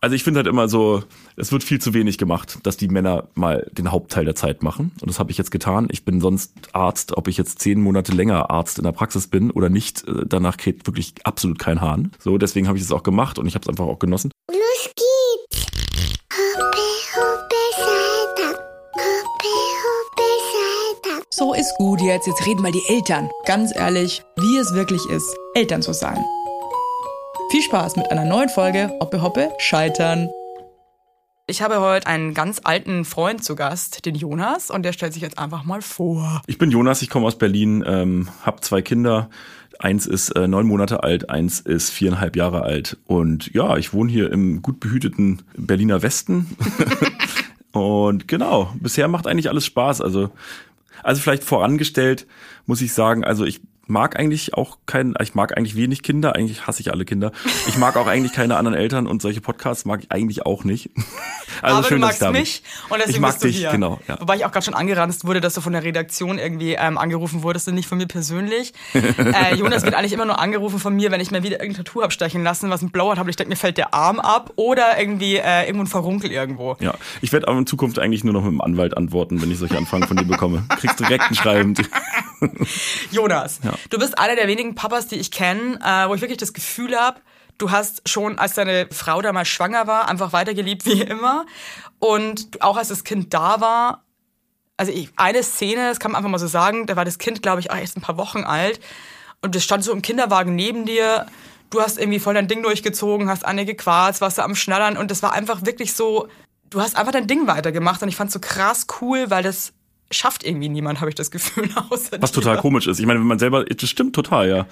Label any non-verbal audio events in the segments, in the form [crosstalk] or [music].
Also ich finde halt immer so, es wird viel zu wenig gemacht, dass die Männer mal den Hauptteil der Zeit machen. Und das habe ich jetzt getan. Ich bin sonst Arzt, ob ich jetzt zehn Monate länger Arzt in der Praxis bin oder nicht, äh, danach kräht wirklich absolut kein Hahn. So, deswegen habe ich es auch gemacht und ich habe es einfach auch genossen. Los geht's! Hoppe, hoppe, Saltag. Hoppe, hoppe, Saltag. So ist gut jetzt. Jetzt reden mal die Eltern. Ganz ehrlich, wie es wirklich ist, Eltern zu sein. Viel Spaß mit einer neuen Folge Hoppe Hoppe Scheitern. Ich habe heute einen ganz alten Freund zu Gast, den Jonas, und der stellt sich jetzt einfach mal vor. Ich bin Jonas, ich komme aus Berlin, ähm, habe zwei Kinder. Eins ist äh, neun Monate alt, eins ist viereinhalb Jahre alt. Und ja, ich wohne hier im gut behüteten Berliner Westen. [laughs] und genau, bisher macht eigentlich alles Spaß. Also, also vielleicht vorangestellt muss ich sagen, also ich mag eigentlich auch kein, ich mag eigentlich wenig Kinder, eigentlich hasse ich alle Kinder. Ich mag auch eigentlich keine anderen Eltern und solche Podcasts mag ich eigentlich auch nicht. [laughs] Also Aber schön, du magst dass ich da mich und deswegen ich mag bist du dich, hier. genau. Ja. Wobei ich auch gerade schon angeranzt wurde, dass du von der Redaktion irgendwie ähm, angerufen wurdest und nicht von mir persönlich. [laughs] äh, Jonas wird eigentlich immer nur angerufen von mir, wenn ich mir wieder irgendein Tattoo abstechen lassen, was ein Blower hat, aber ich denke, mir fällt der Arm ab oder irgendwie äh, irgendwo ein Verrunkel irgendwo. Ja, ich werde aber in Zukunft eigentlich nur noch mit dem Anwalt antworten, wenn ich solche Anfragen von dir bekomme. Kriegst direkt ein Schreiben. [laughs] Jonas, Ja. Du bist einer der wenigen Papas, die ich kenne, äh, wo ich wirklich das Gefühl habe, du hast schon, als deine Frau damals schwanger war, einfach weitergeliebt [laughs] wie immer. Und auch als das Kind da war, also ich, eine Szene, das kann man einfach mal so sagen, da war das Kind, glaube ich, auch erst ein paar Wochen alt. Und das stand so im Kinderwagen neben dir. Du hast irgendwie voll dein Ding durchgezogen, hast Anne gequarzt, warst da am Schnattern. Und das war einfach wirklich so, du hast einfach dein Ding weitergemacht. Und ich fand's so krass cool, weil das schafft irgendwie niemand, habe ich das Gefühl. [laughs] Außer Was dir. total komisch ist. Ich meine, wenn man selber, das stimmt total, ja.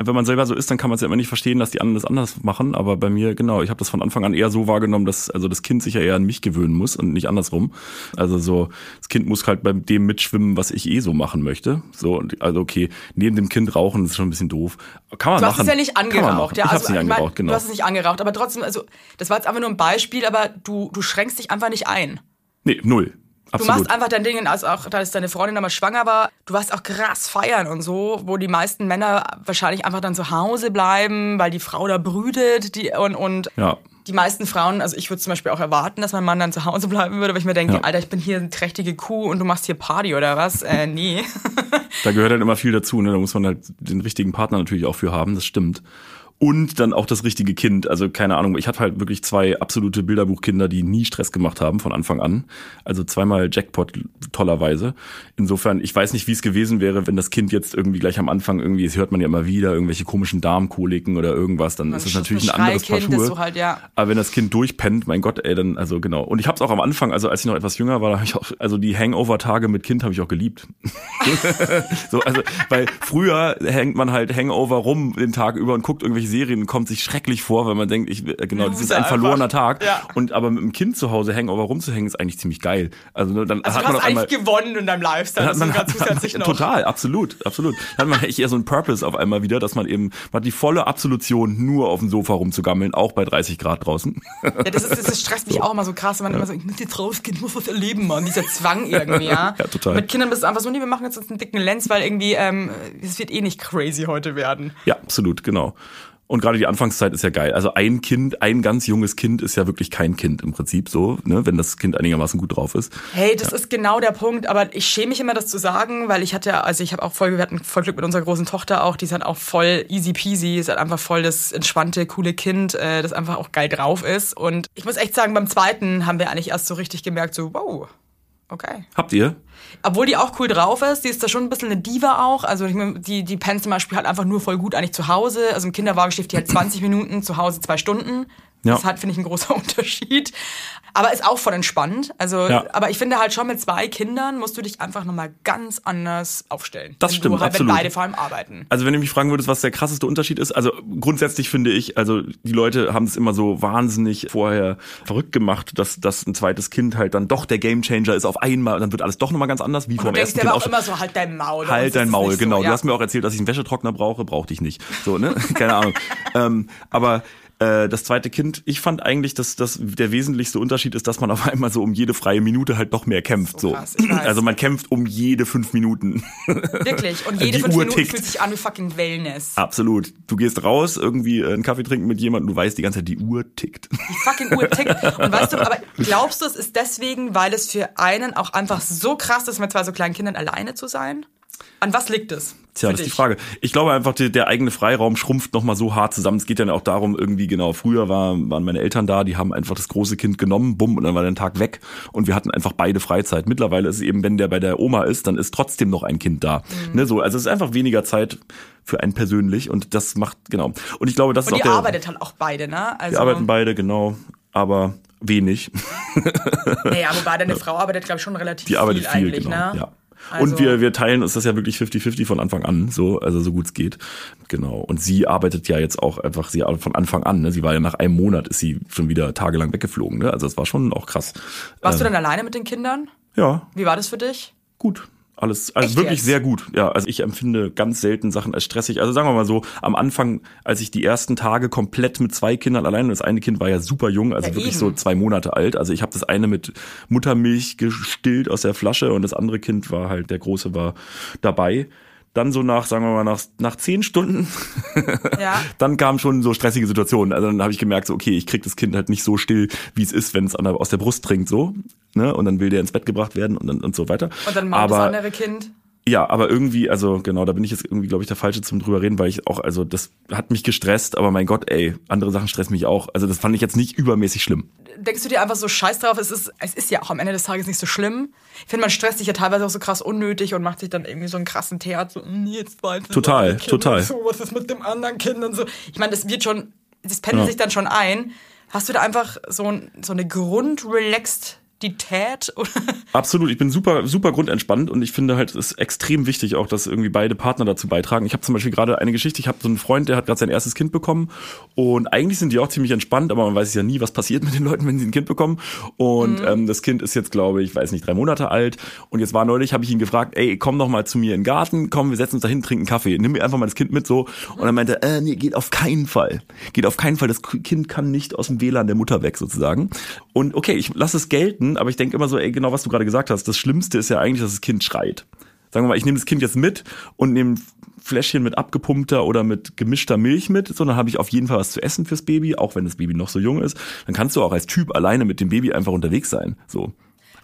Wenn man selber so ist, dann kann man es ja immer nicht verstehen, dass die anderen das anders machen. Aber bei mir, genau, ich habe das von Anfang an eher so wahrgenommen, dass also das Kind sich ja eher an mich gewöhnen muss und nicht andersrum. Also so, das Kind muss halt bei dem mitschwimmen, was ich eh so machen möchte. So, und also okay, neben dem Kind rauchen ist schon ein bisschen doof. Kann man Du hast machen. es ja nicht angeraucht, ja. Ich hab's also, nicht ich mein, angeraucht, genau. Du hast es nicht angeraucht, aber trotzdem, also das war jetzt einfach nur ein Beispiel, aber du, du schränkst dich einfach nicht ein. nee, null. Du Absolut. machst einfach dein Ding, als auch, als deine Freundin damals schwanger war, du warst auch krass feiern und so, wo die meisten Männer wahrscheinlich einfach dann zu Hause bleiben, weil die Frau da brütet, die, und, und ja. die meisten Frauen, also ich würde zum Beispiel auch erwarten, dass mein Mann dann zu Hause bleiben würde, weil ich mir denke, Ja. Alter, ich bin hier eine trächtige Kuh und du machst hier Party oder was? Äh, nee. Da gehört halt immer viel dazu, ne? Da muss man halt den richtigen Partner natürlich auch für haben, das stimmt. Und dann auch das richtige Kind. Also keine Ahnung, ich hatte halt wirklich zwei absolute Bilderbuchkinder, die nie Stress gemacht haben von Anfang an. Also zweimal Jackpot tollerweise. Insofern, ich weiß nicht, wie es gewesen wäre, wenn das Kind jetzt irgendwie gleich am Anfang irgendwie, das hört man ja immer wieder, irgendwelche komischen Darmkoliken oder irgendwas, dann ist es natürlich ein anderes das so halt, ja. Aber wenn das Kind durchpennt, mein Gott, ey, dann, also genau. Und ich habe es auch am Anfang, also als ich noch etwas jünger war, da habe ich auch, also die Hangover-Tage mit Kind habe ich auch geliebt. [laughs] so, also, weil früher hängt man halt Hangover rum den Tag über und guckt irgendwelche Serien kommt sich schrecklich vor, weil man denkt, ich, äh, genau, das ist ein verlorener einfach. Tag. Ja. Und aber mit dem Kind zu Hause Hangover rumzuhängen, ist eigentlich ziemlich geil. Also ne, dann Also hat du man hast auf einmal eigentlich gewonnen in deinem Lifestyle, das man, hat, noch. total, absolut, absolut. Dann hat man echt eher so einen Purpose auf einmal wieder, dass man eben, man hat die volle Absolution, nur auf dem Sofa rumzugammeln, auch bei 30 Grad draußen. Ja, das, ist, das, stresst mich [laughs] auch immer so krass, wenn man immer so, ich muss jetzt rausgehen, ich muss was erleben, Mann. Dieser Zwang irgendwie, ja. [laughs] Ja, total. Mit Kindern bist du einfach so, nee, wir machen jetzt einen dicken Lenz, weil irgendwie, ähm, es wird eh nicht crazy heute werden. Ja, absolut, genau. Und gerade die Anfangszeit ist ja geil. Also ein Kind, ein ganz junges Kind ist ja wirklich kein Kind im Prinzip so, ne, wenn das Kind einigermaßen gut drauf ist. Hey, das ist genau der Punkt, aber ich schäme mich immer, das zu sagen, weil ich hatte, also ich habe auch voll, wir hatten voll Glück mit unserer großen Tochter auch, die ist halt auch voll easy peasy, ist halt einfach voll das entspannte, coole Kind, äh, das einfach auch geil drauf ist. Und ich muss echt sagen, beim zweiten haben wir eigentlich erst so richtig gemerkt, so, wow, okay. Habt ihr? Obwohl die auch cool drauf ist, die ist da schon ein bisschen eine Diva auch. Also ich mein, die, die pennt zum Beispiel halt einfach nur voll gut eigentlich zu Hause. Also im Kinderwagen schläft die halt 20 Minuten, zu Hause zwei Stunden. Ja. Das hat, finde ich, ein großer [laughs] Unterschied. Aber ist auch voll entspannt. Also, Ja. aber ich finde halt schon mit zwei Kindern musst du dich einfach nochmal ganz anders aufstellen. Das stimmt, du halt, absolut. Wenn beide vor allem arbeiten. Also wenn du mich fragen würdest, was der krasseste Unterschied ist, also grundsätzlich finde ich, also die Leute haben es immer so wahnsinnig vorher verrückt gemacht, dass, dass ein zweites Kind halt dann doch der Gamechanger ist auf einmal, dann wird alles doch nochmal ganz anders, wie vom du ersten Kind auch auch immer so, halt dein Maul. Halt dein Maul, genau. So, Du ja. hast mir auch erzählt, dass ich einen Wäschetrockner brauche, brauchte ich nicht. So, ne? [laughs] Keine Ahnung. ähm, aber Äh, das zweite Kind, ich fand eigentlich, dass das der wesentlichste Unterschied ist, dass man auf einmal so um jede freie Minute halt doch mehr kämpft. So So, krass, also man kämpft um jede fünf Minuten. [laughs] Wirklich. Und jede Die fünf Uhr Minuten tickt. fühlt sich an wie fucking Wellness. Absolut. Du gehst raus, irgendwie äh, einen Kaffee trinken mit jemandem, du weißt die ganze Zeit, die Uhr tickt. Die fucking Uhr tickt. Und weißt du, aber [laughs] glaubst du, es ist deswegen, weil es für einen auch einfach so krass ist, mit zwei so kleinen Kindern alleine zu sein? An was liegt es? Tja, das ist die? Frage. Ich glaube einfach, der, der eigene Freiraum schrumpft nochmal so hart zusammen. Es geht ja auch darum, irgendwie genau, früher war, waren meine Eltern da, die haben einfach das große Kind genommen, bumm, und dann war der Tag weg und wir hatten einfach beide Freizeit. Mittlerweile ist es eben, wenn der bei der Oma ist, dann ist trotzdem noch ein Kind da. Mhm. Ne, so, also es ist einfach weniger Zeit für einen persönlich und das macht, genau. Und ich glaube, das Und ist auch der, arbeitet halt auch beide, ne? Also, wir arbeiten beide, genau, aber wenig. Naja, wobei deine [laughs] Frau arbeitet, glaube ich, schon relativ Die arbeitet viel, eigentlich, genau. ne? Ja. Also- und wir, wir teilen uns das ja wirklich 50-50 von Anfang an, so, also so gut es geht. Genau. Und sie arbeitet ja jetzt auch einfach, sie von Anfang an, ne? Sie war ja nach einem Monat, ist sie schon wieder tagelang weggeflogen, ne? Also das war schon auch krass. Warst du Ähm. dann alleine mit den Kindern? Ja, Wie war das für dich? gut. Alles, also Echt wirklich jetzt? sehr gut. Ja, also ich empfinde ganz selten Sachen als stressig. Also sagen wir mal so, am Anfang, als ich die ersten Tage komplett mit zwei Kindern allein, und das eine Kind war ja super jung, also Ja, wirklich eben. so zwei Monate alt. Also ich habe das eine mit Muttermilch gestillt aus der Flasche und das andere Kind war halt, der große war dabei. Dann so nach, sagen wir mal, nach, nach zehn Stunden [laughs] Ja. dann kamen schon so stressige Situationen. Also dann habe ich gemerkt, so, okay, ich krieg das Kind halt nicht so still, wie es ist, wenn es aus der Brust trinkt, so. Ne? Und dann will der ins Bett gebracht werden und, dann, und so weiter. Und dann mal das andere Kind? Ja, aber irgendwie, also genau, da bin ich jetzt irgendwie, glaube ich, der Falsche zum drüber reden, weil ich auch, also das hat mich gestresst, aber mein Gott, ey, andere Sachen stressen mich auch. Also das fand ich jetzt nicht übermäßig schlimm. Denkst du dir einfach so scheiß drauf, es ist, es ist ja auch am Ende des Tages nicht so schlimm. Ich finde, man stresst sich ja teilweise auch so krass unnötig und macht sich dann irgendwie so einen krassen Theater, so, "Mm, jetzt weint Total, total. So, was ist mit dem anderen Kind und so. Ich meine, das wird schon, das pendelt sich dann schon ein. Hast du da einfach so, ein, so eine Grundrelaxedität? Oder? Absolut, ich bin super, super grundentspannt und ich finde halt, es ist extrem wichtig auch, dass irgendwie beide Partner dazu beitragen. Ich habe zum Beispiel gerade eine Geschichte, ich habe so einen Freund, der hat gerade sein erstes Kind bekommen und eigentlich sind die auch ziemlich entspannt, aber man weiß ja nie, was passiert mit den Leuten, wenn sie ein Kind bekommen. Und ähm, das Kind ist jetzt, glaube ich, weiß nicht, drei Monate alt und jetzt war neulich, habe ich ihn gefragt, ey, komm doch mal zu mir in den Garten, komm, wir setzen uns da hin, trinken Kaffee, nimm mir einfach mal das Kind mit so. Und dann meinte er, äh, nee, geht auf keinen Fall. Geht auf keinen Fall, das Kind kann nicht aus dem WLAN der Mutter weg sozusagen. Und okay, ich lasse es gelten, aber ich denke immer so, ey, genau was du gerade gesagt hast, das Schlimmste ist ja eigentlich, dass das Kind schreit. Sagen wir mal, ich nehme das Kind jetzt mit und nehme Fläschchen mit abgepumpter oder mit gemischter Milch mit, so dann habe ich auf jeden Fall was zu essen fürs Baby, auch wenn das Baby noch so jung ist. Dann kannst du auch als Typ alleine mit dem Baby einfach unterwegs sein, so.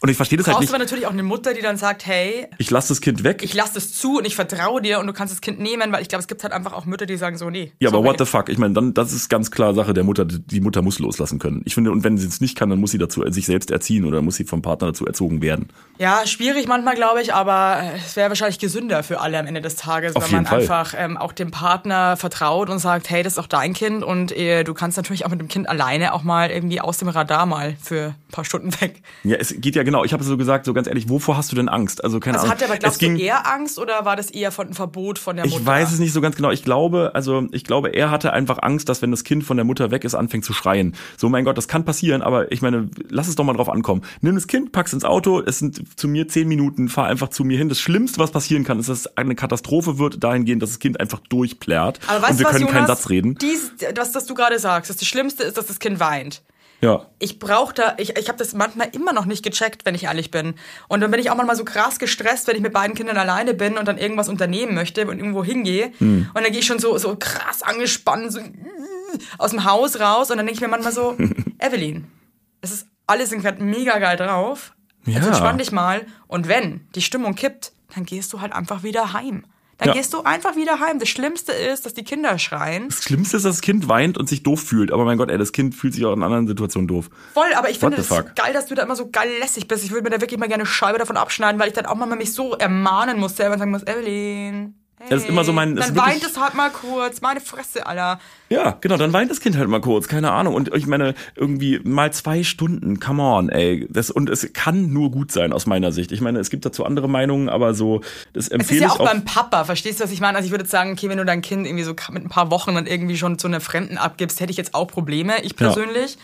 Und ich verstehe das halt Brauchst nicht. du aber natürlich auch eine Mutter, die dann sagt, hey, Ich lasse das Kind weg. ich lasse das zu und ich vertraue dir und du kannst das Kind nehmen, weil ich glaube, es gibt halt einfach auch Mütter, die sagen so, nee. Ja, aber sorry. what the fuck? Ich meine, dann das ist ganz klar Sache der Mutter. Die Mutter muss loslassen können. Ich finde, und wenn sie es nicht kann, dann muss sie dazu sich selbst erziehen oder muss sie vom Partner dazu erzogen werden. Ja, schwierig manchmal, glaube ich, aber äh, es wäre wahrscheinlich gesünder für alle am Ende des Tages, Auf wenn man Fall. einfach ähm, auch dem Partner vertraut und sagt, hey, das ist auch dein Kind und äh, du kannst natürlich auch mit dem Kind alleine auch mal irgendwie aus dem Radar mal für ein paar Stunden [laughs] weg. Ja, es geht ja genau. Ich habe so gesagt, so ganz ehrlich, wovor hast du denn Angst? Also keine Also Ahnung. hat der aber, es glaubst ging, du, eher Angst oder war das eher von einem Verbot von der Mutter? Ich weiß es nicht so ganz genau. Ich glaube, also ich glaube, er hatte einfach Angst, dass wenn das Kind von der Mutter weg ist, anfängt zu schreien. So, mein Gott, das kann passieren, aber ich meine, lass es doch mal drauf ankommen. Nimm das Kind, pack's ins Auto, es sind zu mir zehn Minuten, fahr einfach zu mir hin. Das Schlimmste, was passieren kann, ist, dass es eine Katastrophe wird, dahingehend, dass das Kind einfach durchplärt Aber weißt und wir was, können keinen Jonas? Satz reden. Dies, was das du gerade sagst, das Schlimmste ist, dass das Kind weint. Ja. ich brauche da, ich, ich habe das manchmal immer noch nicht gecheckt, wenn ich ehrlich bin. Und dann bin ich auch manchmal so krass gestresst, wenn ich mit beiden Kindern alleine bin und dann irgendwas unternehmen möchte und irgendwo hingehe. Hm. Und dann gehe ich schon so, so krass angespannt so, aus dem Haus raus und dann denke ich mir manchmal so, [laughs] Evelyn, es ist alles gerade mega geil drauf. Jetzt Ja. entspann dich mal. Und wenn die Stimmung kippt, dann gehst du halt einfach wieder heim. Dann Ja. gehst du einfach wieder heim. Das Schlimmste ist, dass die Kinder schreien. Das Schlimmste ist, dass das Kind weint und sich doof fühlt. Aber mein Gott, ey, das Kind fühlt sich auch in anderen Situationen doof. Voll, aber ich finde the das fuck? geil, dass du da immer so geil lässig bist. Ich würde mir da wirklich mal gerne eine Scheibe davon abschneiden, weil ich dann auch mal mich so ermahnen muss, selber und sagen muss, Evelyn. Hey, Das ist immer so mein- das Dann ist weint es halt mal kurz, meine Fresse, Alter. Ja, genau, dann weint das Kind halt mal kurz, keine Ahnung. Und ich meine, irgendwie mal zwei Stunden, come on, ey. Das, und es kann nur gut sein aus meiner Sicht. Ich meine, es gibt dazu andere Meinungen, aber so, das Es ist empfehle ja ich auch auch. beim Papa, verstehst du, was ich meine? Also ich würde jetzt sagen, okay, wenn du dein Kind irgendwie so mit ein paar Wochen dann irgendwie schon zu einer Fremden abgibst, hätte ich jetzt auch Probleme, ich persönlich.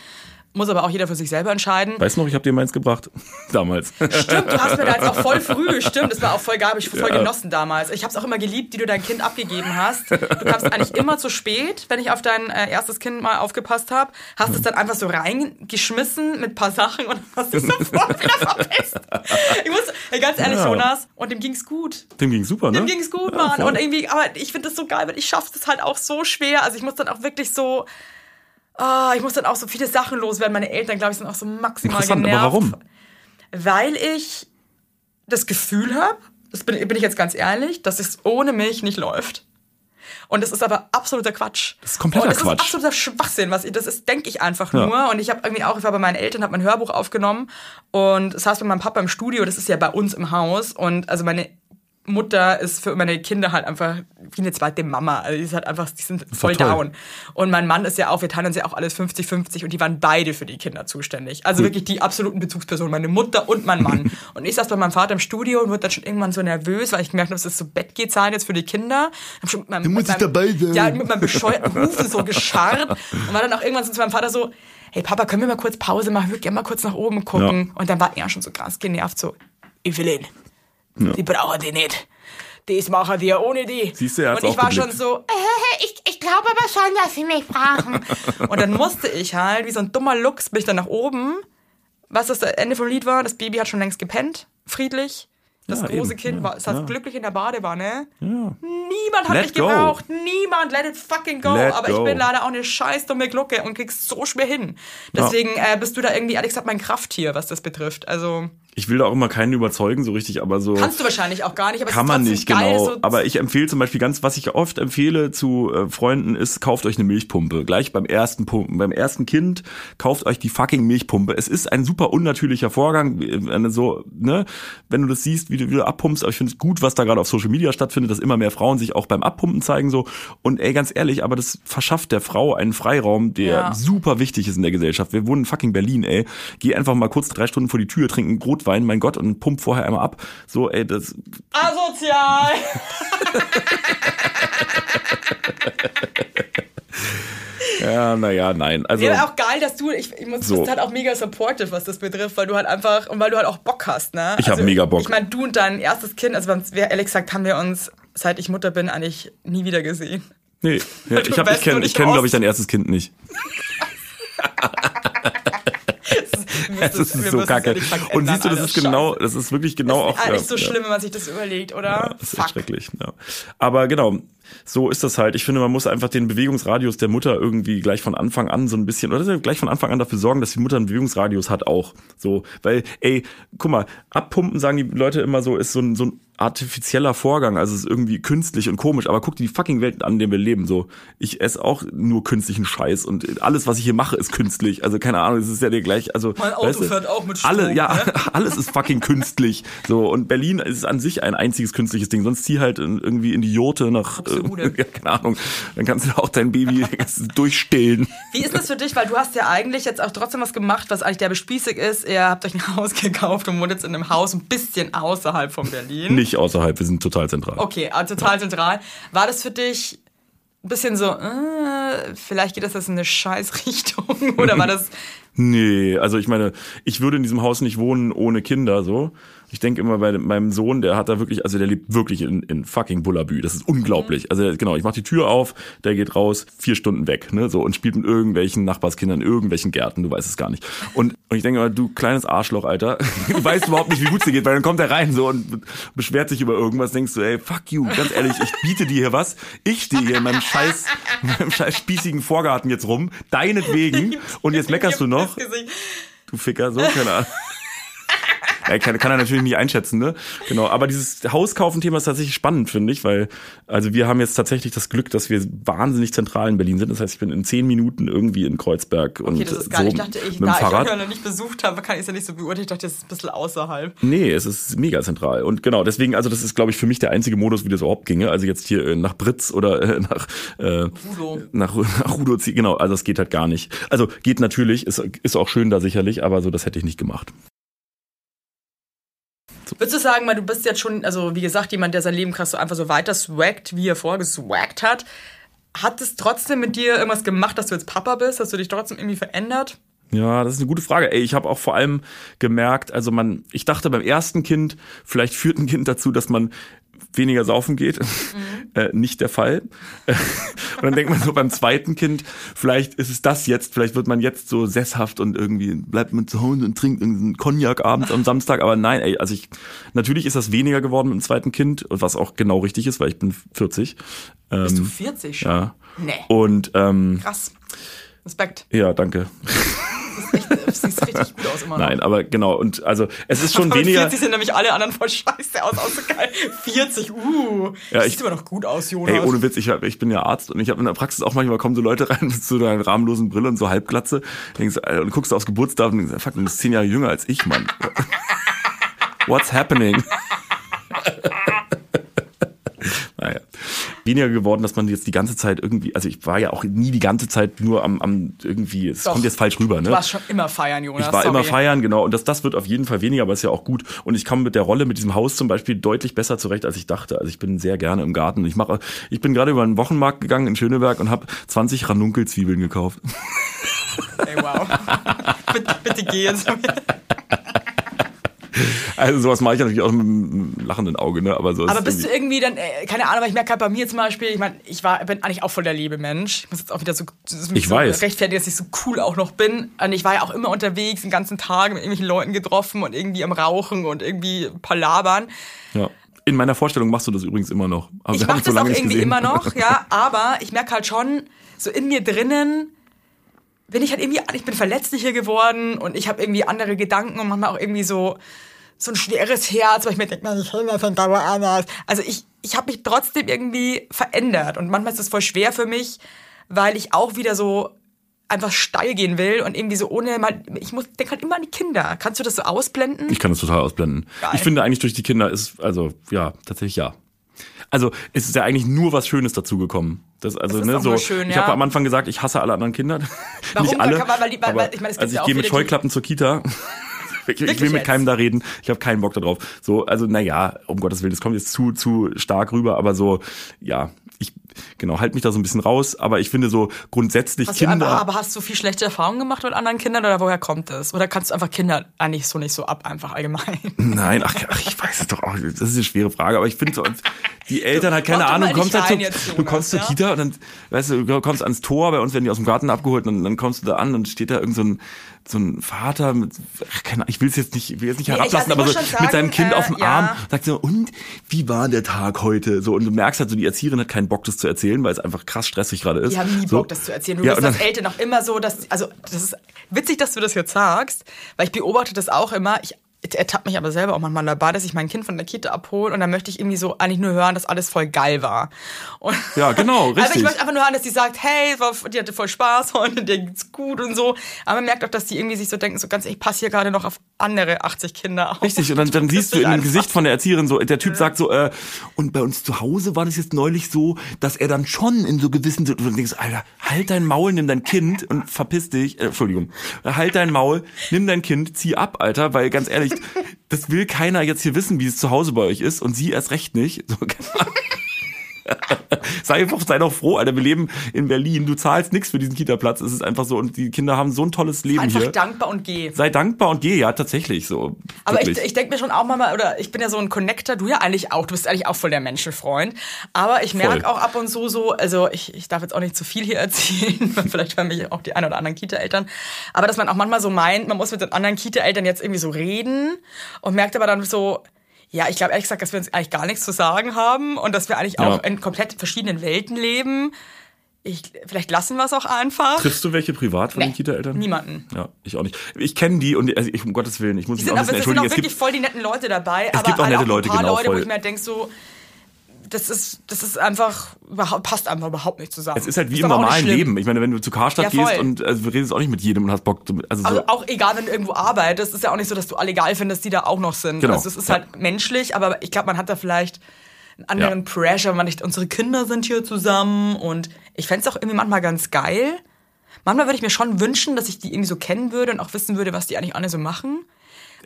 Muss aber auch jeder für sich selber entscheiden. Weißt du noch, ich habe dir meins gebracht. [laughs] Damals. Stimmt, du hast mir da jetzt auch voll früh, stimmt, das war auch voll geil, hab ich voll Ja. genossen damals. Ich habe es auch immer geliebt, wie du dein Kind abgegeben hast. Du kamst eigentlich immer zu spät, wenn ich auf dein äh, erstes Kind mal aufgepasst habe, hast es dann einfach so reingeschmissen mit ein paar Sachen und hast es sofort wieder verpisst. Ich muss, ganz ehrlich, Ja. Jonas, und dem ging's gut. Dem ging super, ne? Dem ging's gut, Ja, Mann. voll. und irgendwie, aber ich finde das so geil, weil ich schaff's das halt auch so schwer. Also ich muss dann auch wirklich so, ah, ich muss dann auch so viele Sachen loswerden. Meine Eltern, glaube ich, sind auch so maximal Interessant, genervt. aber warum? Weil ich das Gefühl habe, das bin, bin ich jetzt ganz ehrlich, dass es ohne mich nicht läuft. Und das ist aber absoluter Quatsch. Das ist kompletter und das Quatsch. ist absoluter Schwachsinn. Was ich, das ist, denke ich einfach Ja. nur. Und ich habe irgendwie auch, ich war bei meinen Eltern, habe mein Hörbuch aufgenommen und saß bei meinem Papa im Studio. Das ist ja bei uns im Haus. Und also meine Mutter ist für meine Kinder halt einfach wie eine zweite Mama. Also die ist halt einfach, die sind voll down. Und mein Mann ist ja auch, wir teilen uns ja auch alles 50-50 und die waren beide für die Kinder zuständig. Also wirklich die absoluten Bezugspersonen, meine Mutter und mein Mann. [laughs] und ich saß bei meinem Vater im Studio und wurde dann schon irgendwann so nervös, weil ich gemerkt habe, es ist so Bettgehzeit jetzt für die Kinder. Hab schon mit meinem, Du musst mit ich dabei sein. Ja, mit meinem bescheuerten [laughs] Rufen so gescharrt. Und war dann auch irgendwann so zu meinem Vater so, hey Papa, können wir mal kurz Pause machen? Ich würde gerne mal kurz nach oben gucken. Ja. Und dann war er schon so krass genervt, so, Evelyn, die brauchen die nicht. Das machen die ja ohne die. Siehst du, er Und ich war geblickt. schon so, Äh, ich, ich glaube aber schon, dass sie mich brauchen. [laughs] und dann musste ich halt, wie so ein dummer Lux, bin ich dann nach oben. Was das Ende vom Lied war, das Baby hat schon längst gepennt, friedlich. Das Ja, große eben. Kind Ja, war, saß ja. glücklich in der Badewanne. Ja. Niemand hat Let mich go. gebraucht. Niemand. Let it fucking go. Let Aber go. ich bin leider auch eine scheiß dumme Glucke und krieg's so schwer hin. Deswegen äh, bist du da irgendwie, ehrlich gesagt, mein Krafttier, was das betrifft. Also Ich will da auch immer keinen überzeugen, so richtig, aber so. kannst du wahrscheinlich auch gar nicht. Aber es Kann man nicht, geil, genau. So Aber ich empfehle zum Beispiel ganz, was ich oft empfehle zu äh, Freunden ist, kauft euch eine Milchpumpe. Gleich beim ersten Pumpen, beim ersten Kind, kauft euch die fucking Milchpumpe. Es ist ein super unnatürlicher Vorgang, äh, wenn du so, ne, wenn du das siehst, wie du, wie du abpumpst. Aber ich finde es gut, was da gerade auf Social Media stattfindet, dass immer mehr Frauen sich auch beim Abpumpen zeigen, so. Und ey, ganz ehrlich, aber das verschafft der Frau einen Freiraum, der Ja. super wichtig ist in der Gesellschaft. Wir wohnen in fucking Berlin, ey. Geh einfach mal kurz drei Stunden vor die Tür, trink einen Rotwein, mein Gott, und pump vorher einmal ab. So, ey, das, asozial. [laughs] Ja, naja, nein. Also Ja, auch geil, dass du, ich, ich muss, So. bist halt auch mega supportive, was das betrifft, weil du halt einfach, und weil du halt auch Bock hast, ne? Ich hab mega Bock. Ich meine, du und dein erstes Kind, also wir, ehrlich gesagt, haben wir uns, seit ich Mutter bin, eigentlich nie wieder gesehen. nee, ja, ich, hab, ich kenne, ich kenn, glaube ich, dein erstes Kind nicht. [laughs] [laughs] Es [laughs] müssen ist so kacke. Und siehst du, das ist genau, das ist wirklich genau auch. Das ist ja, eigentlich so ja. schlimm, wenn man sich das überlegt, oder? Ja, das ist schrecklich. Ja. Aber genau, so ist das halt. Ich finde, man muss einfach den Bewegungsradius der Mutter irgendwie gleich von Anfang an so ein bisschen, oder gleich von Anfang an dafür sorgen, dass die Mutter einen Bewegungsradius hat auch. So, weil, ey, guck mal, abpumpen sagen die Leute immer so, ist so ein, so ein artifizieller Vorgang, also es ist irgendwie künstlich und komisch, aber guck dir die fucking Welt an, in der wir leben, so. Ich esse auch nur künstlichen Scheiß und alles, was ich hier mache, ist künstlich. Also keine Ahnung, es ist ja dir gleich, also. Mein Auto weißt du, fährt auch mit Strom, Alle, ja, ne? [laughs] alles ist fucking künstlich. So, und Berlin ist an sich ein einziges künstliches Ding. Sonst zieh halt irgendwie in die Jurte nach, [laughs] Ja, keine Ahnung. Dann kannst du auch dein Baby [laughs] durchstillen. Wie ist das für dich? Weil du hast ja eigentlich jetzt auch trotzdem was gemacht, was eigentlich der bespießig ist. Ihr habt euch ein [laughs] Haus gekauft und wohnt jetzt in einem Haus ein bisschen außerhalb von Berlin. Nicht außerhalb, wir sind total zentral. Okay, also total zentral. War das für dich ein bisschen so, äh, vielleicht geht das jetzt in eine Scheißrichtung? Oder war das, Nee, also ich meine, ich würde in diesem Haus nicht wohnen ohne Kinder, so. Ich denke immer bei meinem Sohn, der hat da wirklich, also der lebt wirklich in, in fucking Bullabü. Das ist unglaublich. Also genau, ich mache die Tür auf, der geht raus, vier Stunden weg, ne, so und spielt mit irgendwelchen Nachbarskindern, in irgendwelchen Gärten, du weißt es gar nicht. Und, und ich denke immer, du kleines Arschloch, Alter, [laughs] du weißt überhaupt nicht, wie gut es dir geht, weil dann kommt er rein so und beschwert sich über irgendwas, denkst du, ey, fuck you, ganz ehrlich, ich biete dir hier was. Ich stehe hier in meinem scheiß, in meinem scheiß spießigen Vorgarten jetzt rum, deinetwegen, [laughs] und jetzt meckerst du noch. Du Ficker, so, keine Ahnung. Ja, kann, kann er natürlich nicht einschätzen, ne? Genau, aber dieses Hauskaufen-Thema ist tatsächlich spannend, finde ich, weil, also wir haben jetzt tatsächlich das Glück, dass wir wahnsinnig zentral in Berlin sind. Das heißt, ich bin in zehn Minuten irgendwie in Kreuzberg und Okay, das ist so geil. Ich dachte, ich, da ich Fahrrad. euch noch nicht besucht habe, kann ich es ja nicht so beurteilen. Ich dachte, das ist ein bisschen außerhalb. Nee, es ist mega zentral. Und genau, deswegen, also das ist, glaube ich, für mich der einzige Modus, wie das überhaupt ginge. Also jetzt hier äh, nach Britz oder äh, nach, äh, Rudo. nach, nach Rudo ziehen. Genau, also das geht halt gar nicht. Also geht natürlich, ist, ist auch schön da sicherlich, aber so das hätte ich nicht gemacht. Würdest du sagen, weil du bist jetzt schon, also wie gesagt, jemand, der sein Leben krass so einfach so weiter swaggt, wie er vorher geswaggt hat, hat es trotzdem mit dir irgendwas gemacht, dass du jetzt Papa bist? Hast du dich trotzdem irgendwie verändert? Ja, das ist eine gute Frage. Ey, ich habe auch vor allem gemerkt, also man, ich dachte beim ersten Kind, vielleicht führt ein Kind dazu, dass man weniger saufen geht. Mhm. [laughs] Äh, nicht der Fall. [laughs] und dann denkt man so beim zweiten Kind, vielleicht ist es das jetzt, vielleicht wird man jetzt so sesshaft und irgendwie bleibt man zu Hause und trinkt einen Cognac abends am Samstag. Aber nein, ey, also ich, natürlich ist das weniger geworden mit dem zweiten Kind, was auch genau richtig ist, weil ich bin 40. Ähm, Bist du 40 schon? Ja. Nee. Und ähm, Krass. Respekt. Ja, danke. [laughs] [laughs] Das sieht richtig gut aus immer noch. Nein, aber genau. Und also es ist schon [laughs] weniger. 40 sind nämlich alle anderen voll scheiße aus. Aus so geil. 40, uh. Ja, Sieht immer noch gut aus, Jonas. Hey, ohne Witz, ich, hab, ich bin ja Arzt und ich habe in der Praxis auch manchmal kommen so Leute rein [laughs] mit so einer rahmenlosen Brille und so Halbglatze denkst, und guckst du aufs Geburtsdatum und denkst, fuck, du bist zehn Jahre jünger als ich, Mann. What's happening? Weniger geworden, dass man jetzt die ganze Zeit irgendwie, also ich war ja auch nie die ganze Zeit nur am, am irgendwie, es kommt jetzt falsch rüber, ne? Du warst schon immer feiern, Jonas. Ich war Sorry. immer feiern, genau. Und das, das wird auf jeden Fall weniger, aber ist ja auch gut. Und ich komme mit der Rolle, mit diesem Haus zum Beispiel deutlich besser zurecht, als ich dachte. Also ich bin sehr gerne im Garten. Ich mache, ich bin gerade über einen Wochenmarkt gegangen in Schöneberg und habe 20 Ranunkelzwiebeln gekauft. Ey, wow. [laughs] bitte, bitte geh jetzt. Also sowas mache ich natürlich auch mit einem lachenden Auge, ne? Aber so Aber ist bist du irgendwie- dann, äh, keine Ahnung, aber ich merke gerade bei mir zum Beispiel, ich meine, ich war, bin eigentlich auch voll der Lebemensch. Ich muss jetzt auch wieder so, so, Ich so weiß. rechtfertigen, dass ich so cool auch noch bin. Und ich war ja auch immer unterwegs, den ganzen Tag mit irgendwelchen Leuten getroffen und irgendwie am Rauchen und irgendwie palabern. ja. In meiner Vorstellung machst du das übrigens immer noch. Aber Ich wir haben mache uns so das auch irgendwie gesehen. immer [laughs] noch, ja, aber ich merke halt schon, so in mir drinnen bin ich halt irgendwie, ich bin verletzlicher geworden und ich habe irgendwie andere Gedanken und manchmal auch irgendwie so, so ein schweres Herz, weil ich mir denke, meine Kinder sind aber anders. Also ich, ich habe mich trotzdem irgendwie verändert und manchmal ist es voll schwer für mich, weil ich auch wieder so einfach steil gehen will und irgendwie so ohne mal, ich muss, denk halt immer an die Kinder. Kannst du das so ausblenden? Ich kann das total ausblenden. Geil. Ich finde eigentlich durch die Kinder ist, also ja, tatsächlich ja. Also es ist ja eigentlich nur was Schönes dazugekommen. Das, also, Das ist ne, so, schön, ich ja. habe am Anfang gesagt, ich hasse alle anderen Kinder. [laughs] Warum? Nicht alle. Weil- weil- weil- weil- ich meine, es gibt also ja ich gehe mit Scheuklappen zur Kita. [laughs] Ich, ich will Wirklich mit jetzt? keinem da reden. Ich habe keinen Bock darauf. So, also naja, um Gottes Willen, das kommt jetzt zu zu stark rüber, aber so, ja, ich genau halt mich da so ein bisschen raus. Aber ich finde so grundsätzlich Hast du Kinder. einfach, aber hast du viel schlechte Erfahrungen gemacht mit anderen Kindern oder woher kommt das? Oder kannst du einfach Kinder eigentlich so nicht so ab, einfach allgemein? [laughs] Nein, ach, ach, ich weiß es doch auch. Das ist eine schwere Frage, aber ich finde so, die Eltern halt keine Ahnung, kommst halt zu, jetzt, du Jonas, kommst zur ja? Kita und dann, weißt du, du kommst ans Tor, bei uns werden die aus dem Garten abgeholt und dann kommst du da an und steht da irgend so ein, so ein Vater mit, keine ich will es jetzt nicht, ich will jetzt nicht Nee, ich- herablassen, also ich aber so schon mit seinem sagen, Kind äh, auf dem ja. Arm, sagt so, und wie war der Tag heute? So, und du merkst halt so, die Erzieherin hat keinen Bock, das zu erzählen, weil es einfach krass stressig gerade ist. Die haben nie so. Bock, das zu erzählen. Du Ja, bist als Eltern auch immer so, dass, also, das ist witzig, dass du das jetzt sagst, weil ich beobachte das auch immer. Ich ertappe mich aber selber auch manchmal dabei, dass ich mein Kind von der Kita abhole und dann möchte ich irgendwie so eigentlich nur hören, dass alles voll geil war. Und Ja, genau, [laughs] Also ich richtig. möchte einfach nur hören, dass die sagt, hey, war, die hatte voll Spaß heute, [laughs] dir geht's gut und so. Aber man merkt auch, dass die irgendwie sich so denken, so ganz, ich passe hier gerade noch auf andere 80 Kinder auf. Richtig, und dann, dann siehst du in dem Gesicht von der Erzieherin so, der Typ sagt so, äh, und bei uns zu Hause war das jetzt neulich so, dass er dann schon in so gewissen Situationen denkst, Alter, halt dein Maul, nimm dein Kind und verpiss dich, äh, Entschuldigung, halt dein Maul, nimm dein Kind, zieh ab, Alter, weil ganz ehrlich, das will keiner jetzt hier wissen, wie es zu Hause bei euch ist und sie erst recht nicht. So, Ahnung. [laughs] [laughs] sei einfach, sei doch froh, Alter, wir leben in Berlin, du zahlst nichts für diesen Kita-Platz, es ist einfach so und die Kinder haben so ein tolles Leben Einfach hier. dankbar und geh. Sei dankbar und geh, ja, tatsächlich so. Aber ich, Wirklich. ich denke mir schon auch mal, oder ich bin ja so ein Connector, du ja eigentlich auch, du bist eigentlich auch voll der Menschenfreund. Aber ich merke auch ab und zu so, also ich, ich darf jetzt auch nicht zu viel hier erzählen, weil [laughs] vielleicht hören mich auch die ein oder anderen Kita-Eltern, aber dass man auch manchmal so meint, man muss mit den anderen Kita-Eltern jetzt irgendwie so reden und merkt aber dann so, ja, ich glaube ehrlich gesagt, dass wir uns eigentlich gar nichts zu sagen haben und dass wir eigentlich Ja. auch in komplett verschiedenen Welten leben. Ich, vielleicht lassen wir es auch einfach. Triffst du welche privat von Nee, den Kita-Eltern? niemanden. Ja, ich auch nicht. Ich kenne die und also ich, um Gottes Willen, ich muss Die mich sind auch aber, es sind auch. Es wirklich voll die netten Leute dabei, aber gibt auch halt nette auch Leute, ein paar genau, Leute, wo voll. ich mir denk so, das ist, das ist einfach, überhaupt- passt einfach überhaupt nicht zusammen. es ist halt wie Ist im normalen. Leben. Ich meine, wenn du zu Karstadt Ja, gehst und also, du redest auch nicht mit jedem und hast Bock. zu- Also, Also so, auch egal, wenn du irgendwo arbeitest, ist ja auch nicht so, dass du alle geil findest, die da auch noch sind. Genau. Also es ist Ja. halt menschlich, aber ich glaube, man hat da vielleicht einen anderen Ja. Pressure, man nicht, unsere Kinder sind hier zusammen und ich fänd's auch irgendwie manchmal ganz geil. Manchmal würde ich mir schon wünschen, dass ich die irgendwie so kennen würde und auch wissen würde, was die eigentlich alle so machen.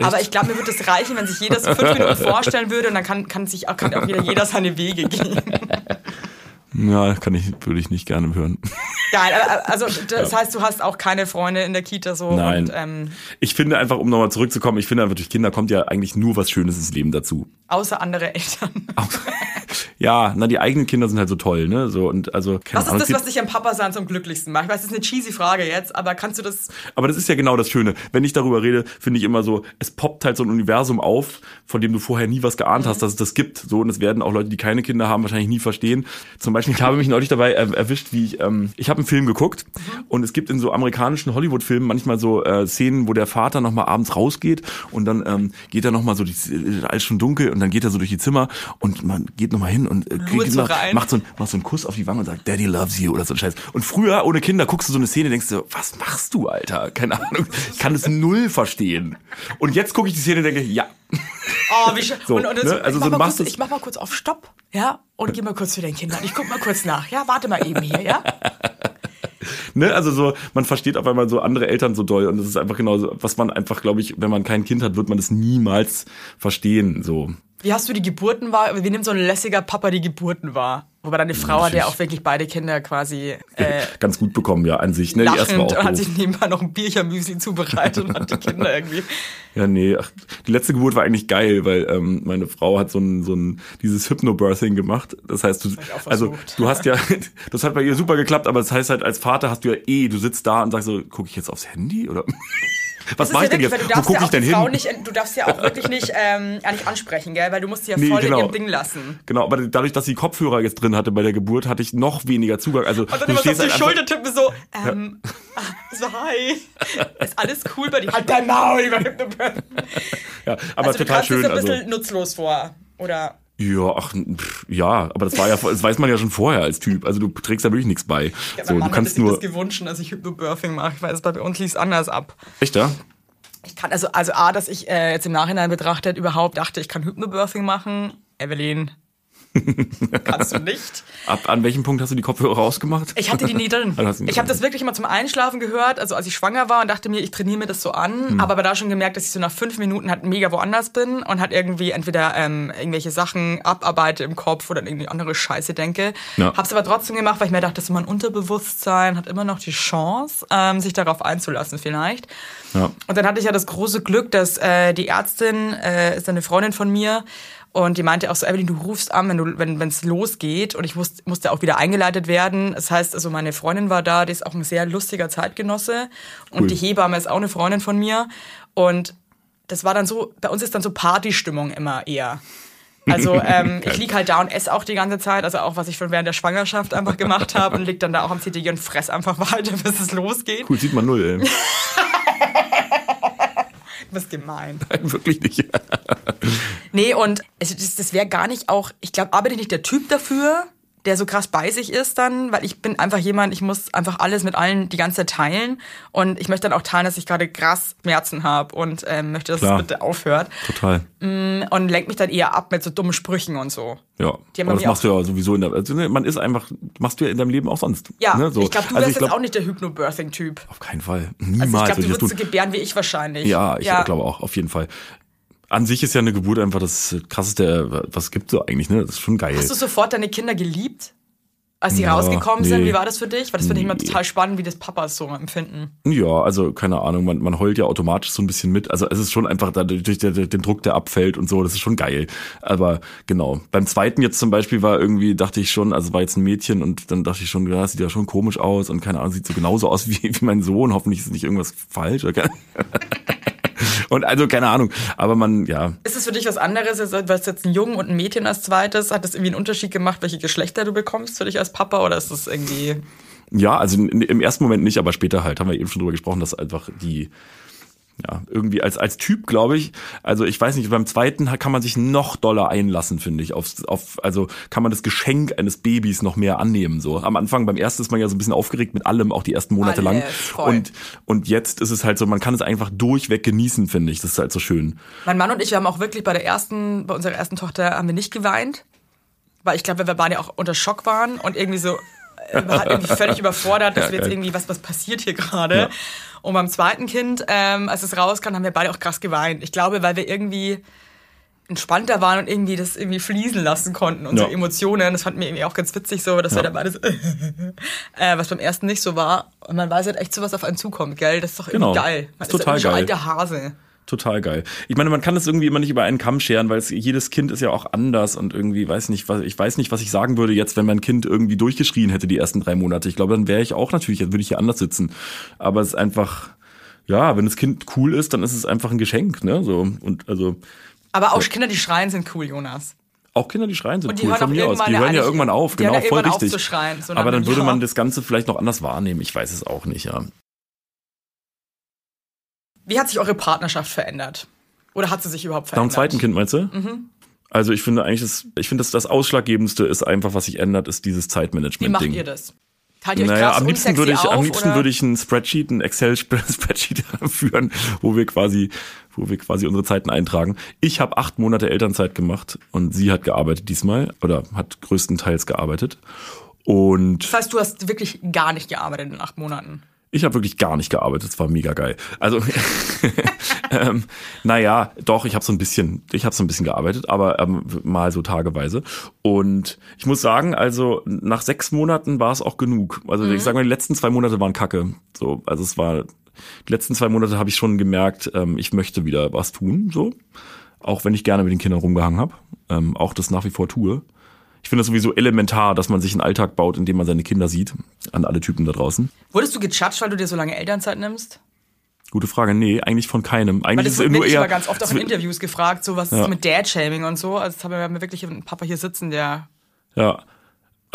Aber ich glaube, mir würde es reichen, wenn sich jeder so fünf Minuten [laughs] vorstellen würde und dann kann, kann sich auch, kann auch wieder jeder seine Wege gehen. [laughs] ja, kann ich, würde ich nicht gerne hören. [laughs] Geil, aber- also das heißt, du hast auch keine Freunde in der Kita so Nein. und ähm, Ich finde einfach, um nochmal zurückzukommen, ich finde einfach, durch Kinder kommt ja eigentlich nur was Schönes ins Leben dazu. außer andere Eltern. Ja, na, die eigenen Kinder sind halt so toll, ne? So, und also, Was ist Ahnung, das, es was dich am Papa sein zum glücklichsten macht? Ich weiß, das ist eine cheesy Frage jetzt, aber kannst du das Aber das ist ja genau das Schöne. Wenn ich darüber rede, finde ich immer so, es poppt halt so ein Universum auf, von dem du vorher nie was geahnt hast, dass es das gibt. So, und das werden auch Leute, die keine Kinder haben, wahrscheinlich nie verstehen. Zum Beispiel, ich habe mich neulich dabei er erwischt, wie ich, ähm, ich habe einen Film geguckt und es gibt in so amerikanischen Hollywood-Filmen manchmal so äh, Szenen, wo der Vater nochmal abends rausgeht und dann ähm, geht er nochmal so, die, alles schon dunkel und dann geht er so durch die Zimmer und man geht nochmal hin und äh, so noch- rein. macht so, einen, macht so einen Kuss auf die Wange und sagt, Daddy loves you oder so ein Scheiß. Und früher, ohne Kinder, guckst du so eine Szene, denkst du, was machst du, Alter? Keine Ahnung. Ich kann das null verstehen. Und jetzt gucke ich die Szene und denke, ja. Oh, wie schön. So, und, und das, ne? Also ich, so, mach du mal machst kurz, es- ich mach mal kurz auf Stopp, ja, und geh mal kurz zu den Kindern. Ich guck mal kurz nach, ja, warte mal eben hier, ja. [laughs] Ne? Also so, man versteht auf einmal so andere Eltern so doll und das ist einfach genau so, was man einfach, glaube ich, wenn man kein Kind hat, wird man das niemals verstehen. So. Wie hast du die Geburten wahr? Wie nimmt so ein lässiger Papa die Geburten wahr? Wobei deine Frau hat ja auch wirklich beide Kinder quasi äh, Ganz gut bekommen, ja, an sich. Ne? Die erste war lachend und hat sich nebenbei noch ein Bierchen-Müsli zubereitet und hat die Kinder irgendwie. [laughs] Ja, nee, ach, die letzte Geburt war eigentlich geil, weil ähm, meine Frau hat so ein, so ein dieses Hypnobirthing gemacht. Das heißt, du, auch also du hast ja, [laughs] das hat bei ihr super geklappt, aber das heißt halt, als Vater hast du ja eh, du sitzt da und sagst so, gucke ich jetzt aufs Handy oder was mache ist ich denn ja jetzt? Wo du darfst gucke ja ich denn hin? nicht, du darfst ja auch wirklich nicht, ähm, ja, nicht ansprechen, gell? Weil du musst sie ja Nee, voll genau. in ihrem Ding lassen. Genau, aber dadurch, dass sie Kopfhörer jetzt drin hatte bei der Geburt, hatte ich noch weniger Zugang. Also Und dann du immer so auf die halt Schulter tippen, so, ähm, ah, so, hi. Ist alles cool bei dir? Halt dein Maul, lieber Hypnobirth. ja, aber Also du total kannst schön. es ein Also, bisschen nutzlos vor, oder? Ja, ach, pff, ja, aber das war ja, das weiß man ja schon vorher als Typ. Also du trägst da wirklich nichts bei. Ja, so, mein du Mann kannst nur, das gewünscht, dass ich Hypnobirthing mache. Ich weiß, bei uns lief es anders ab. echt ja? Ich kann, also, also A, dass ich äh, jetzt im Nachhinein betrachtet überhaupt dachte, ich kann Hypnobirthing machen. Evelyn, kannst du nicht. Ab an welchem Punkt hast du die Kopfhörer rausgemacht? Ich hatte die nie drin. [laughs] Nie Ich habe das wirklich immer zum Einschlafen gehört, also als ich schwanger war und dachte mir, ich trainiere mir das so an, Hm. aber aber da schon gemerkt, dass ich so nach fünf Minuten halt mega woanders bin und halt irgendwie entweder ähm, irgendwelche Sachen abarbeite im Kopf oder irgendwie andere Scheiße denke. Ja. Hab's aber trotzdem gemacht, weil ich mir dachte, so mein Unterbewusstsein hat immer noch die Chance, ähm, sich darauf einzulassen vielleicht. Ja. Und dann hatte ich ja das große Glück, dass äh, die Ärztin äh, ist eine Freundin von mir und die meinte auch so, Evelyn, du rufst an, wenn du, wenn es losgeht. Und ich musste, musste auch wieder eingeleitet werden. Das heißt, also meine Freundin war da, die ist auch ein sehr lustiger Zeitgenosse. Und Cool. die Hebamme ist auch eine Freundin von mir. Und das war dann so, bei uns ist dann so Partystimmung immer eher. Also [laughs] ähm, ich lieg halt da und esse auch die ganze Zeit, also auch was ich schon während der Schwangerschaft einfach gemacht habe und lieg dann da auch am CTG und fress einfach weiter, [laughs] bis es losgeht. Cool, sieht man null, ey. [laughs] Bist gemein. [laughs] Wirklich nicht. Nee, und es, das, das wäre gar nicht auch, ich glaube, ich nicht der Typ dafür, der so krass bei sich ist dann, weil ich bin einfach jemand, ich muss einfach alles mit allen die ganze Zeit teilen und ich möchte dann auch teilen, dass ich gerade krass Schmerzen habe und ähm, möchte, dass Klar. es bitte aufhört Total. und lenkt mich dann eher ab mit so dummen Sprüchen und so. Ja. Die haben Aber das machst du ja sowieso in der, also ne, man ist einfach, machst du ja in deinem Leben auch sonst. Ja, ne, so. ich glaube, du Also wärst glaub, jetzt auch nicht der Hypnobirthing-Typ. Auf keinen Fall. Also Niemals ich glaube, du würdest so gebären wie ich wahrscheinlich. Ja, ich glaube auch, auf jeden Fall. An sich ist ja eine Geburt einfach das krasseste, was es gibt so eigentlich, ne? Das ist schon geil. Hast du sofort deine Kinder geliebt? Als die Ja, rausgekommen sind, nee. wie war das für dich? Weil das finde ich immer total spannend, wie das Papas so empfinden. Ja, also keine Ahnung, man, man heult ja automatisch so ein bisschen mit. Also es ist schon einfach dadurch der, den Druck, der abfällt und so, das ist schon geil. Aber genau, beim zweiten jetzt zum Beispiel war irgendwie, dachte ich schon, also war jetzt ein Mädchen und dann dachte ich schon, ja, das sieht ja schon komisch aus und keine Ahnung, sieht so genauso aus [laughs] wie, wie mein Sohn. Hoffentlich ist nicht irgendwas falsch. Keine [laughs] [laughs] und also keine Ahnung, aber man, ja, Ist es für dich was anderes? Du hast jetzt einen Jungen und ein Mädchen als zweites. Hat das irgendwie einen Unterschied gemacht, welche Geschlechter du bekommst für dich als Papa? Oder ist das irgendwie. Ja, also im ersten Moment nicht, aber später halt, haben wir eben schon drüber gesprochen, dass einfach die, ja, irgendwie als, als Typ, glaube ich, also ich weiß nicht, beim zweiten kann man sich noch doller einlassen, finde ich, auf, auf, also kann man das Geschenk eines Babys noch mehr annehmen, so. Am Anfang, beim ersten ist man ja so ein bisschen aufgeregt mit allem, auch die ersten Monate lang. Alles, voll. Und, und jetzt ist es halt so, man kann es einfach durchweg genießen, finde ich, das ist halt so schön. Mein Mann und ich, wir haben auch wirklich bei der ersten, bei unserer ersten Tochter haben wir nicht geweint. Weil ich glaube, wir beide auch unter Schock waren und irgendwie so, äh, wir waren irgendwie völlig [laughs] überfordert, dass wir jetzt irgendwie, was, was passiert hier gerade? Ja. Und beim zweiten Kind, ähm, als es rauskam, haben wir beide auch krass geweint. Ich glaube, weil wir irgendwie, entspannter waren und irgendwie das irgendwie fließen lassen konnten, unsere Ja. Emotionen. Das fand mir irgendwie auch ganz witzig so, dass wir Ja. da beides, [laughs] äh, was beim ersten nicht so war. Und man weiß halt echt so, was auf einen zukommt, gell? Das ist doch irgendwie Genau. geil. Man Ist ist, total schon geil. alter Hase. Total geil. Ich meine, man kann das irgendwie immer nicht über einen Kamm scheren, weil es, jedes Kind ist ja auch anders und irgendwie weiß nicht, was ich weiß nicht, was ich sagen würde jetzt, wenn mein Kind irgendwie durchgeschrien hätte die ersten drei Monate. Ich glaube, dann wäre ich auch natürlich, dann würde ich hier anders sitzen. Aber es ist einfach, ja, wenn das Kind cool ist, dann ist es einfach ein Geschenk, ne? So und also Aber auch Kinder, die schreien, sind cool, Jonas. auch Kinder, die schreien, sind Und die cool hören von mir aus. Die ja hören ja eigentlich- irgendwann auf, genau, ja voll richtig. zu schreien, so Aber dann würde man das Ganze vielleicht noch anders wahrnehmen. Ich weiß es auch nicht, ja. Wie hat sich eure Partnerschaft verändert? Oder hat sie sich überhaupt Nach verändert? dem zweiten Kind meinst du? Mhm. Also ich finde eigentlich, das, ich finde, das, das Ausschlaggebendste ist einfach, was sich ändert, ist dieses Zeitmanagement. Wie macht Ding. ihr das? Euch Naja, am liebsten würde ich, auf, am liebsten oder? würde ich ein Spreadsheet, ein Excel-Spreadsheet [laughs] führen, wo wir quasi, wo wir quasi unsere Zeiten eintragen. Ich habe acht Monate Elternzeit gemacht und sie hat gearbeitet diesmal oder hat größtenteils gearbeitet. Und Das heißt, du hast wirklich gar nicht gearbeitet in acht Monaten. Ich habe wirklich gar nicht gearbeitet. Es war mega geil. Also, [laughs] ähm, naja, doch, ich habe so ein bisschen, ich habe so ein bisschen gearbeitet, aber ähm, mal so tageweise. Und ich muss sagen, also nach sechs Monaten war es auch genug. Also ich sage mal, die letzten zwei Monate waren kacke. So, also es war, die letzten zwei Monate habe ich schon gemerkt, ähm, ich möchte wieder was tun. So, auch wenn ich gerne mit den Kindern rumgehangen habe, ähm, auch das nach wie vor tue. Ich finde das sowieso elementar, dass man sich einen Alltag baut, in dem man seine Kinder sieht, an alle Typen da draußen. Wurdest du gejudged, weil du dir so lange Elternzeit nimmst? Gute Frage. Nee, eigentlich von keinem. Weil Eigentlich das ist nur eher. immer ganz oft auch in Interviews gefragt, so was Ja. ist mit Dad-Shaming und so. Also wir haben wir wirklich einen Papa hier sitzen, der Ja.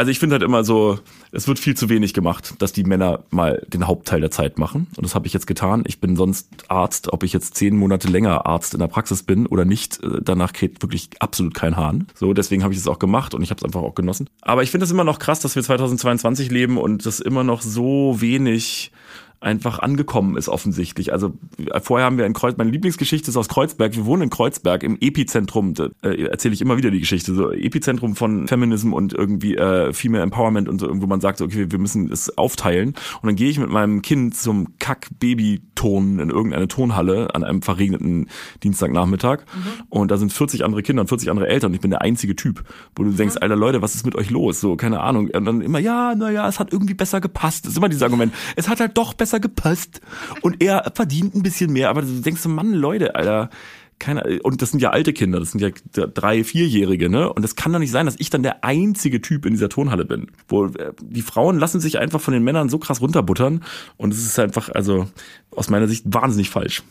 Also ich finde halt immer so, es wird viel zu wenig gemacht, dass die Männer mal den Hauptteil der Zeit machen. Und das habe ich jetzt getan. Ich bin sonst Arzt, ob ich jetzt zehn Monate länger Arzt in der Praxis bin oder nicht, äh, danach geht wirklich absolut kein Hahn. So, deswegen habe ich es auch gemacht und ich habe es einfach auch genossen. Aber ich finde es immer noch krass, dass wir 2022 leben und das immer noch so wenig einfach angekommen ist offensichtlich. Also äh, vorher haben wir in Kreuz, meine Lieblingsgeschichte ist aus Kreuzberg. Wir wohnen in Kreuzberg im Epizentrum. Da äh, erzähle ich immer wieder die Geschichte. So Epizentrum von Feminism und irgendwie äh, Female Empowerment und so, wo man sagt, okay, wir müssen es aufteilen. Und dann gehe ich mit meinem Kind zum Kack-Baby-Ton in irgendeine Tonhalle an einem verregneten Dienstagnachmittag. Und da sind 40 andere Kinder und 40 andere Eltern. Und ich bin der einzige Typ, wo du denkst, alter Leute, was ist mit euch los? So, keine Ahnung. Und dann immer, ja, naja, es hat irgendwie besser gepasst. Das ist immer dieses Argument. Es hat halt doch besser gepasst. Und er verdient ein bisschen mehr. Aber du denkst so, Mann, Leute, Alter. Keine, und das sind ja alte Kinder, das sind ja drei, vierjährige, ne? Und es kann doch nicht sein, dass ich dann der einzige Typ in dieser Turnhalle bin. Wo äh, die Frauen lassen sich einfach von den Männern so krass runterbuttern. Und es ist einfach, also aus meiner Sicht wahnsinnig falsch.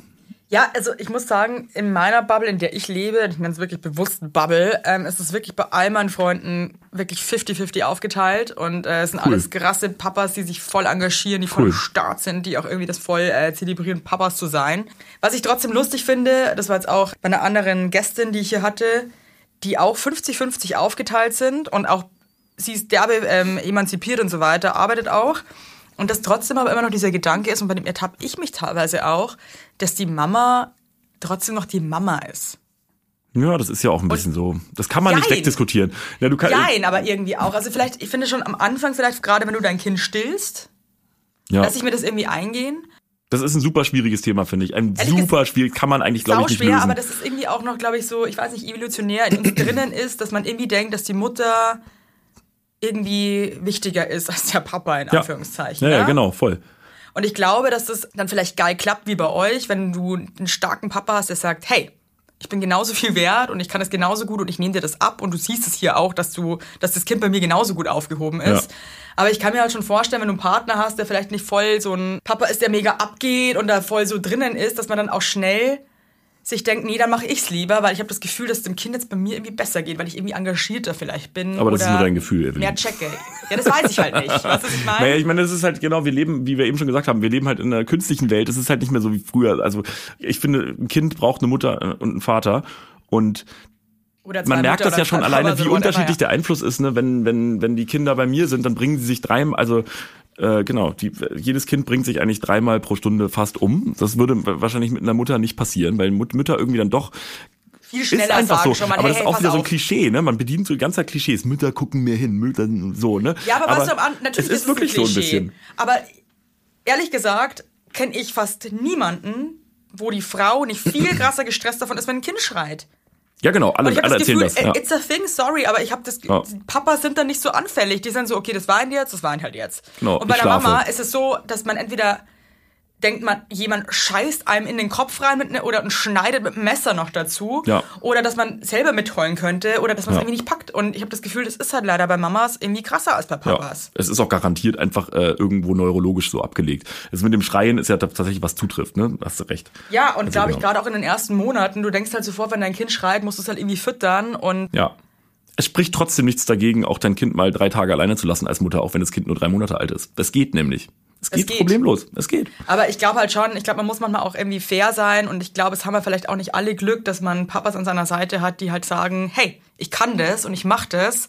Ja, also ich muss sagen, in meiner Bubble, in der ich lebe, ich nenne es wirklich bewusst Bubble, ähm, ist es wirklich bei all meinen Freunden wirklich 50-50 aufgeteilt. Und äh, es sind Cool. alles krasse Papas, die sich voll engagieren, die voll Cool. Start sind, die auch irgendwie das voll äh, zelebrieren, Papas zu sein. Was ich trotzdem lustig finde, das war jetzt auch bei einer anderen Gästin, die ich hier hatte, die auch 50-50 aufgeteilt sind und auch sie ist derbe ähm, emanzipiert und so weiter, arbeitet auch. Und dass trotzdem aber immer noch dieser Gedanke ist, und bei dem ertappe ich mich teilweise auch, dass die Mama trotzdem noch die Mama ist. Ja, das ist ja auch ein bisschen so. Das kann man nicht Jein. wegdiskutieren. Ja, du kann, Nein, aber irgendwie auch. Also vielleicht, ich finde schon am Anfang, vielleicht gerade wenn du dein Kind stillst, ja, lass ich mir das irgendwie eingehen. das ist ein super schwieriges Thema, finde ich. Ein Ehrlich super schwierig, kann man eigentlich, glaube ich, nicht schwer, lösen. aber das ist irgendwie auch noch, glaube ich, so, ich weiß nicht, evolutionär in uns drinnen ist, dass man irgendwie denkt, dass die Mutter irgendwie wichtiger ist als der Papa, in ja. Anführungszeichen. Ja, ja, ne? genau, voll. Und ich glaube, dass das dann vielleicht geil klappt wie bei euch, wenn du einen starken Papa hast, der sagt, hey, ich bin genauso viel wert und ich kann es genauso gut und ich nehme dir das ab und du siehst es hier auch, dass du, dass das Kind bei mir genauso gut aufgehoben ist. Ja. Aber ich kann mir halt schon vorstellen, wenn du einen Partner hast, der vielleicht nicht voll so ein Papa ist, der mega abgeht und da voll so drinnen ist, dass man dann auch schnell sich denkt, nee, dann mache ich's lieber, weil ich habe das Gefühl, dass es dem Kind jetzt bei mir irgendwie besser geht, weil ich irgendwie engagierter vielleicht bin. Aber das ist nur dein Gefühl, Evelyn. Mehr checke. Ja, das weiß ich halt nicht. [laughs] Weißt du, was ich meine? Naja, ich meine, das ist halt genau, wir leben, wie wir eben schon gesagt haben, wir leben halt in einer künstlichen Welt. Es ist halt nicht mehr so wie früher. Also ich finde, ein Kind braucht eine Mutter äh, und einen Vater. Und man merkt Mütter das ja schon alleine, wie unterschiedlich der Einfluss ist, ne? wenn, wenn, wenn die Kinder bei mir sind, dann bringen sie sich dreimal, also äh, genau, die, jedes Kind bringt sich eigentlich dreimal pro Stunde fast um. Das würde wahrscheinlich mit einer Mutter nicht passieren, weil Mütter irgendwie dann doch viel ist schneller einfach sagen so. mal, aber hey, das ist auch wieder so ein auf. Klischee, ne? Man bedient so die ganze Zeit Klischees. Mütter gucken mir hin, Mütter so, ne? Ja, aber, du, am An- natürlich es ist wirklich ein so ein bisschen. Aber ehrlich gesagt kenne ich fast niemanden, wo die Frau nicht viel [clears throat] krasser gestresst davon ist, wenn ein Kind schreit. Ja, genau, alle, alle das erzählen Gefühl, das. Ja. äh, it's a thing, sorry, aber ich habe das, Ja. Papas sind dann nicht so anfällig. Die sind so, okay, das weint jetzt, das weint halt jetzt. Genau, Und bei der Mama ist es so, dass man entweder denkt man, jemand scheißt einem in den Kopf rein mit ne, oder und schneidet mit dem Messer noch dazu. Ja. Oder dass man selber mitheulen könnte oder dass man es Ja. irgendwie nicht packt. Und ich habe das Gefühl, das ist halt leider bei Mamas irgendwie krasser als bei Ja, Papas. es ist auch garantiert einfach äh, irgendwo neurologisch so abgelegt. Das mit dem Schreien ist ja tatsächlich was zutrifft, ne? Hast du recht. Ja, und glaube ich, genau. gerade auch in den ersten Monaten, du denkst halt sofort, wenn dein Kind schreit, musst du es halt irgendwie füttern und Ja. Es spricht trotzdem nichts dagegen, auch dein Kind mal drei Tage alleine zu lassen als Mutter, auch wenn das Kind nur drei Monate alt ist. Das geht nämlich. Es geht, geht. problemlos. Es geht. Aber ich glaube halt schon, ich glaube, man muss manchmal auch irgendwie fair sein und ich glaube, es haben wir vielleicht auch nicht alle Glück, dass man Papas an seiner Seite hat, die halt sagen, hey, ich kann das und ich mach das.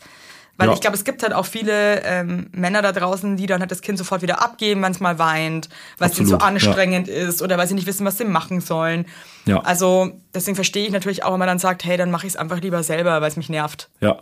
Weil Ja. ich glaube, es gibt halt auch viele ähm, Männer da draußen, die dann halt das Kind sofort wieder abgeben, wenn es mal weint, weil es ihnen so Absolut, ja. anstrengend ist oder weil sie nicht wissen, was sie machen sollen. Ja. Also deswegen verstehe ich natürlich auch, wenn man dann sagt, hey, dann mache ich es einfach lieber selber, weil es mich nervt. Ja.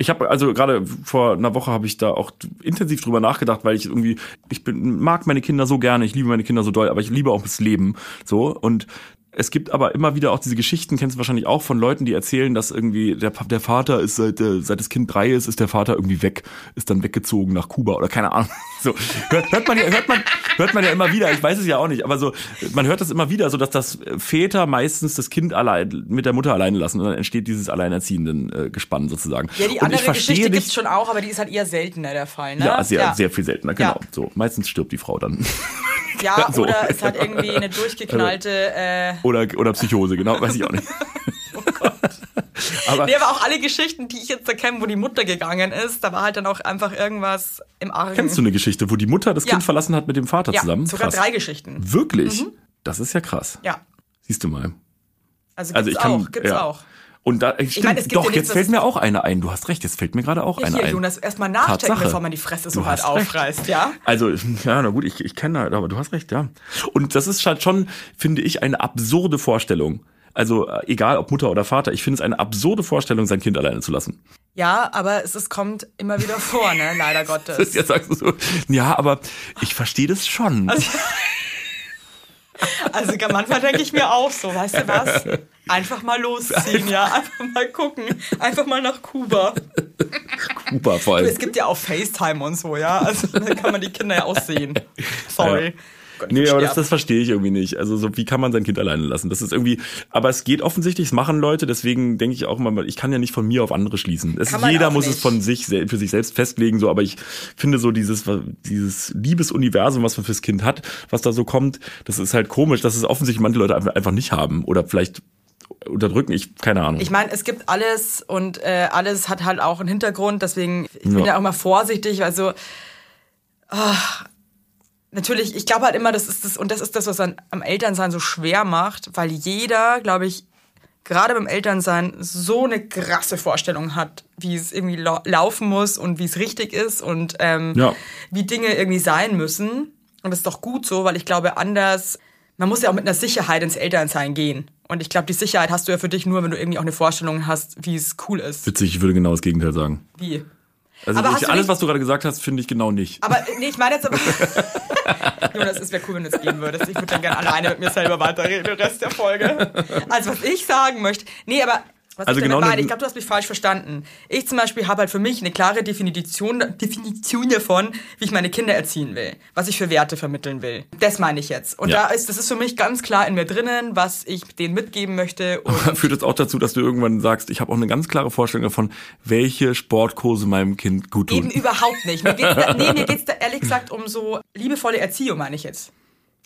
Ich habe also gerade vor einer Woche habe ich da auch intensiv drüber nachgedacht, weil ich irgendwie ich bin mag meine Kinder so gerne, ich liebe meine Kinder so doll, aber ich liebe auch das Leben so. Und es gibt aber immer wieder auch diese Geschichten, kennst du wahrscheinlich auch von Leuten, die erzählen, dass irgendwie der, der Vater ist seit, äh, seit das Kind drei ist, ist der Vater irgendwie weg, ist dann weggezogen nach Kuba oder keine Ahnung. [laughs] So hört, hört man ja, hört man, hört man ja immer wieder. Ich weiß es ja auch nicht, aber so man hört das immer wieder, so dass das Väter meistens das Kind allein mit der Mutter alleine lassen und dann entsteht dieses alleinerziehenden äh, Gespann sozusagen. Ja, die andere Geschichte gibt's schon auch, aber die ist halt eher seltener der Fall. Ne? ja, sehr, sehr viel seltener, genau. Ja. So, meistens stirbt die Frau dann. [laughs] Ja, [laughs] So. oder es hat irgendwie eine durchgeknallte. Äh, oder, oder Psychose, genau, weiß ich auch nicht. [laughs] aber nee, aber auch alle Geschichten, die ich jetzt da kenne, wo die Mutter gegangen ist, da war halt dann auch einfach irgendwas im Argen. kennst du eine Geschichte, wo die Mutter das Ja. Kind verlassen hat mit dem Vater ja, zusammen? sogar Krass. drei Geschichten. Wirklich? Das ist ja krass. Ja, Siehst du mal. also gibt's Also ich kann, auch, gibt's ja. auch. Und da, stimmt, meine, es gibt doch, ja nichts, jetzt fällt mir auch eine ein. Du hast recht, jetzt fällt mir gerade auch Ja, eine hier, ein. Jonas, erstmal nachdenken, Tatsache. bevor man die Fresse so recht. aufreißt, ja? Also, ja, na gut, ich, ich kenne halt, aber du hast recht, ja. Und das ist halt schon, finde ich, eine absurde Vorstellung. Also, äh, egal ob Mutter oder Vater, ich finde es eine absurde Vorstellung, sein Kind alleine zu lassen. Ja, aber es, es kommt immer wieder vor, ne? Leider [laughs] Gottes. Jetzt sagst du so, ja, aber ich verstehe das schon. Also [laughs] manchmal denke ich mir auch so, weißt du was? Einfach mal losziehen, ja? Einfach mal gucken. Einfach mal nach Kuba. Kuba vor allem. Es gibt ja auch FaceTime und so, ja? Also da kann man die Kinder ja auch sehen. Sorry. Ja. Gott, Nee, aber das, das verstehe ich irgendwie nicht. Also so, wie kann man sein Kind alleine lassen? Das ist irgendwie, aber es geht offensichtlich, es machen Leute, deswegen denke ich auch immer, ich kann ja nicht von mir auf andere schließen. Es, jeder muss es nicht. von sich für sich selbst festlegen, so, aber ich finde so dieses, dieses Liebesuniversum, was man fürs Kind hat, was da so kommt, das ist halt komisch, dass es offensichtlich manche Leute einfach- nicht haben oder vielleicht unterdrücken, ich, keine Ahnung. Ich meine, es gibt alles und äh, alles hat halt auch einen Hintergrund, deswegen ich bin Ja. ja auch mal vorsichtig. Also ach, natürlich, ich glaube halt immer, das ist das und das ist das, was an, am Elternsein so schwer macht, weil jeder, glaube ich, gerade beim Elternsein so eine krasse Vorstellung hat, wie es irgendwie lau laufen muss und wie es richtig ist und ähm, Ja. wie Dinge irgendwie sein müssen. Und das ist doch gut so, weil ich glaube, anders, man muss ja auch mit einer Sicherheit ins Elternsein gehen. Und ich glaube, die Sicherheit hast du ja für dich nur, wenn du irgendwie auch eine Vorstellung hast, wie es cool ist. Witzig, ich würde genau das Gegenteil sagen. Wie? Also ich, alles, was du gerade gesagt hast, finde ich genau nicht. Aber nee, ich meine jetzt aber. [laughs] Jonas, es wäre cool, wenn du jetzt gehen würdest. Ich würde dann gerne alleine mit mir selber weiterreden, den Rest der Folge. Also, was ich sagen möchte. Nee, aber. Was Also genau meine, eine- ich glaube, du hast mich falsch verstanden. Ich zum Beispiel habe halt für mich eine klare Definition, Definition davon, wie ich meine Kinder erziehen will. Was ich für Werte vermitteln will. Das meine ich jetzt. Und Ja. da ist, das ist für mich ganz klar in mir drinnen, was ich denen mitgeben möchte. Und [laughs] Führt das auch dazu, dass du irgendwann sagst, ich habe auch eine ganz klare Vorstellung davon, welche Sportkurse meinem Kind gut tun. eben überhaupt nicht. Mir geht's da, nee, mir geht's da ehrlich gesagt um so liebevolle Erziehung, meine ich jetzt.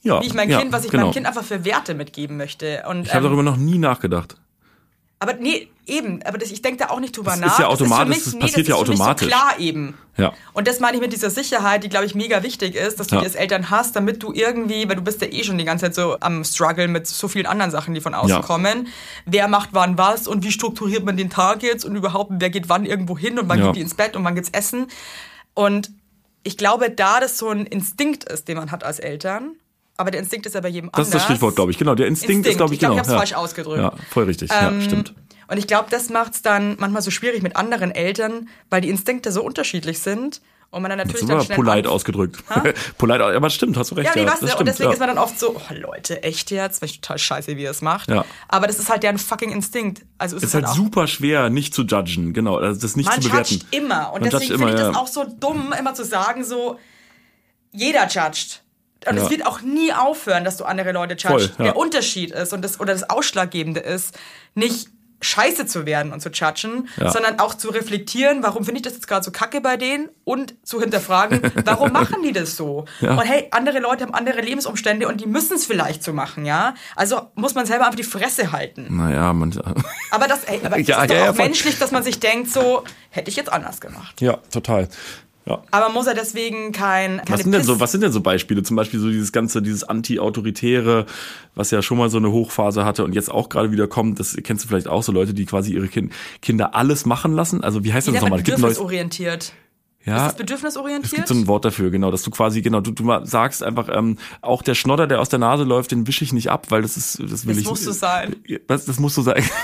ja, wie ich mein ja, Kind, was ich genau. meinem Kind einfach für Werte mitgeben möchte. Und, Ich habe ähm, darüber noch nie nachgedacht. Aber nee, eben, aber das, ich denke da auch nicht drüber Das ist nach. ja automatisch, für das passiert ja ist für mich automatisch. So klar eben. Ja. Und das meine ich mit dieser Sicherheit, die, glaube ich, mega wichtig ist, dass du Ja. die als Eltern hast, damit du irgendwie, weil du bist ja eh schon die ganze Zeit so am Struggle mit so vielen anderen Sachen, die von außen Ja. kommen. Wer macht wann was und wie strukturiert man den Tag jetzt und überhaupt, wer geht wann irgendwo hin und wann Ja. geht die ins Bett und wann geht's essen. Und ich glaube, da das so ein Instinkt ist, den man hat als Eltern, aber der Instinkt ist ja bei jedem Das anders. ist das Stichwort, glaube ich. Genau, der Instinkt, Instinkt. ist, glaube ich, Ich glaub, genau. ich hab's ja. falsch ausgedrückt. Ja, voll richtig. ja, Ähm, stimmt. Und ich glaube, das macht es dann manchmal so schwierig mit anderen Eltern, weil die Instinkte so unterschiedlich sind Und man dann natürlich Super dann schnell polite ausgedrückt. [laughs] polite, aber stimmt, hast du recht. Ja, wie ja, was, das und stimmt, deswegen ja. ist man dann oft so, oh Leute, echt jetzt? Weil ich total scheiße, wie ihr es macht. Ja. Aber das ist halt deren fucking Instinkt. Also ist Es es ist halt auch. super schwer, nicht zu judgen, genau, also das nicht Man zu bewerten. judgt immer. Und Man deswegen finde ich das ja. auch so dumm, immer zu sagen, so, jeder judgt. Und Ja. es wird auch nie aufhören, dass du andere Leute judgst. Voll, ja. Der Unterschied ist und das, oder das Ausschlaggebende ist, nicht scheiße zu werden und zu judgen, Ja. sondern auch zu reflektieren, warum finde ich das jetzt gerade so kacke bei denen und zu hinterfragen, [laughs] warum machen die das so? Ja. Und hey, andere Leute haben andere Lebensumstände und die müssen es vielleicht so machen, ja? Also muss man selber einfach die Fresse halten. Naja, man, Aber das, ey, aber [laughs] Ja, ist doch auch menschlich, dass man sich denkt, so, hätte ich jetzt anders gemacht. ja, total. Ja. Aber muss er deswegen kein, Was sind, denn so, was sind denn so Beispiele? Zum Beispiel so dieses ganze, dieses Anti-Autoritäre, was ja schon mal so eine Hochphase hatte und jetzt auch gerade wieder kommt. Das kennst du vielleicht auch so Leute, die quasi ihre kind, Kinder alles machen lassen. Also wie heißt das nochmal? Es bedürfnisorientiert? ja, Ist das es bedürfnisorientiert? gibt so ein Wort dafür, genau, dass du quasi, genau, du, du mal sagst einfach, ähm, auch der Schnodder, der aus der Nase läuft, den wische ich nicht ab, weil das ist, das will Das ich. muss so sein. Was, das muss so sein. [laughs]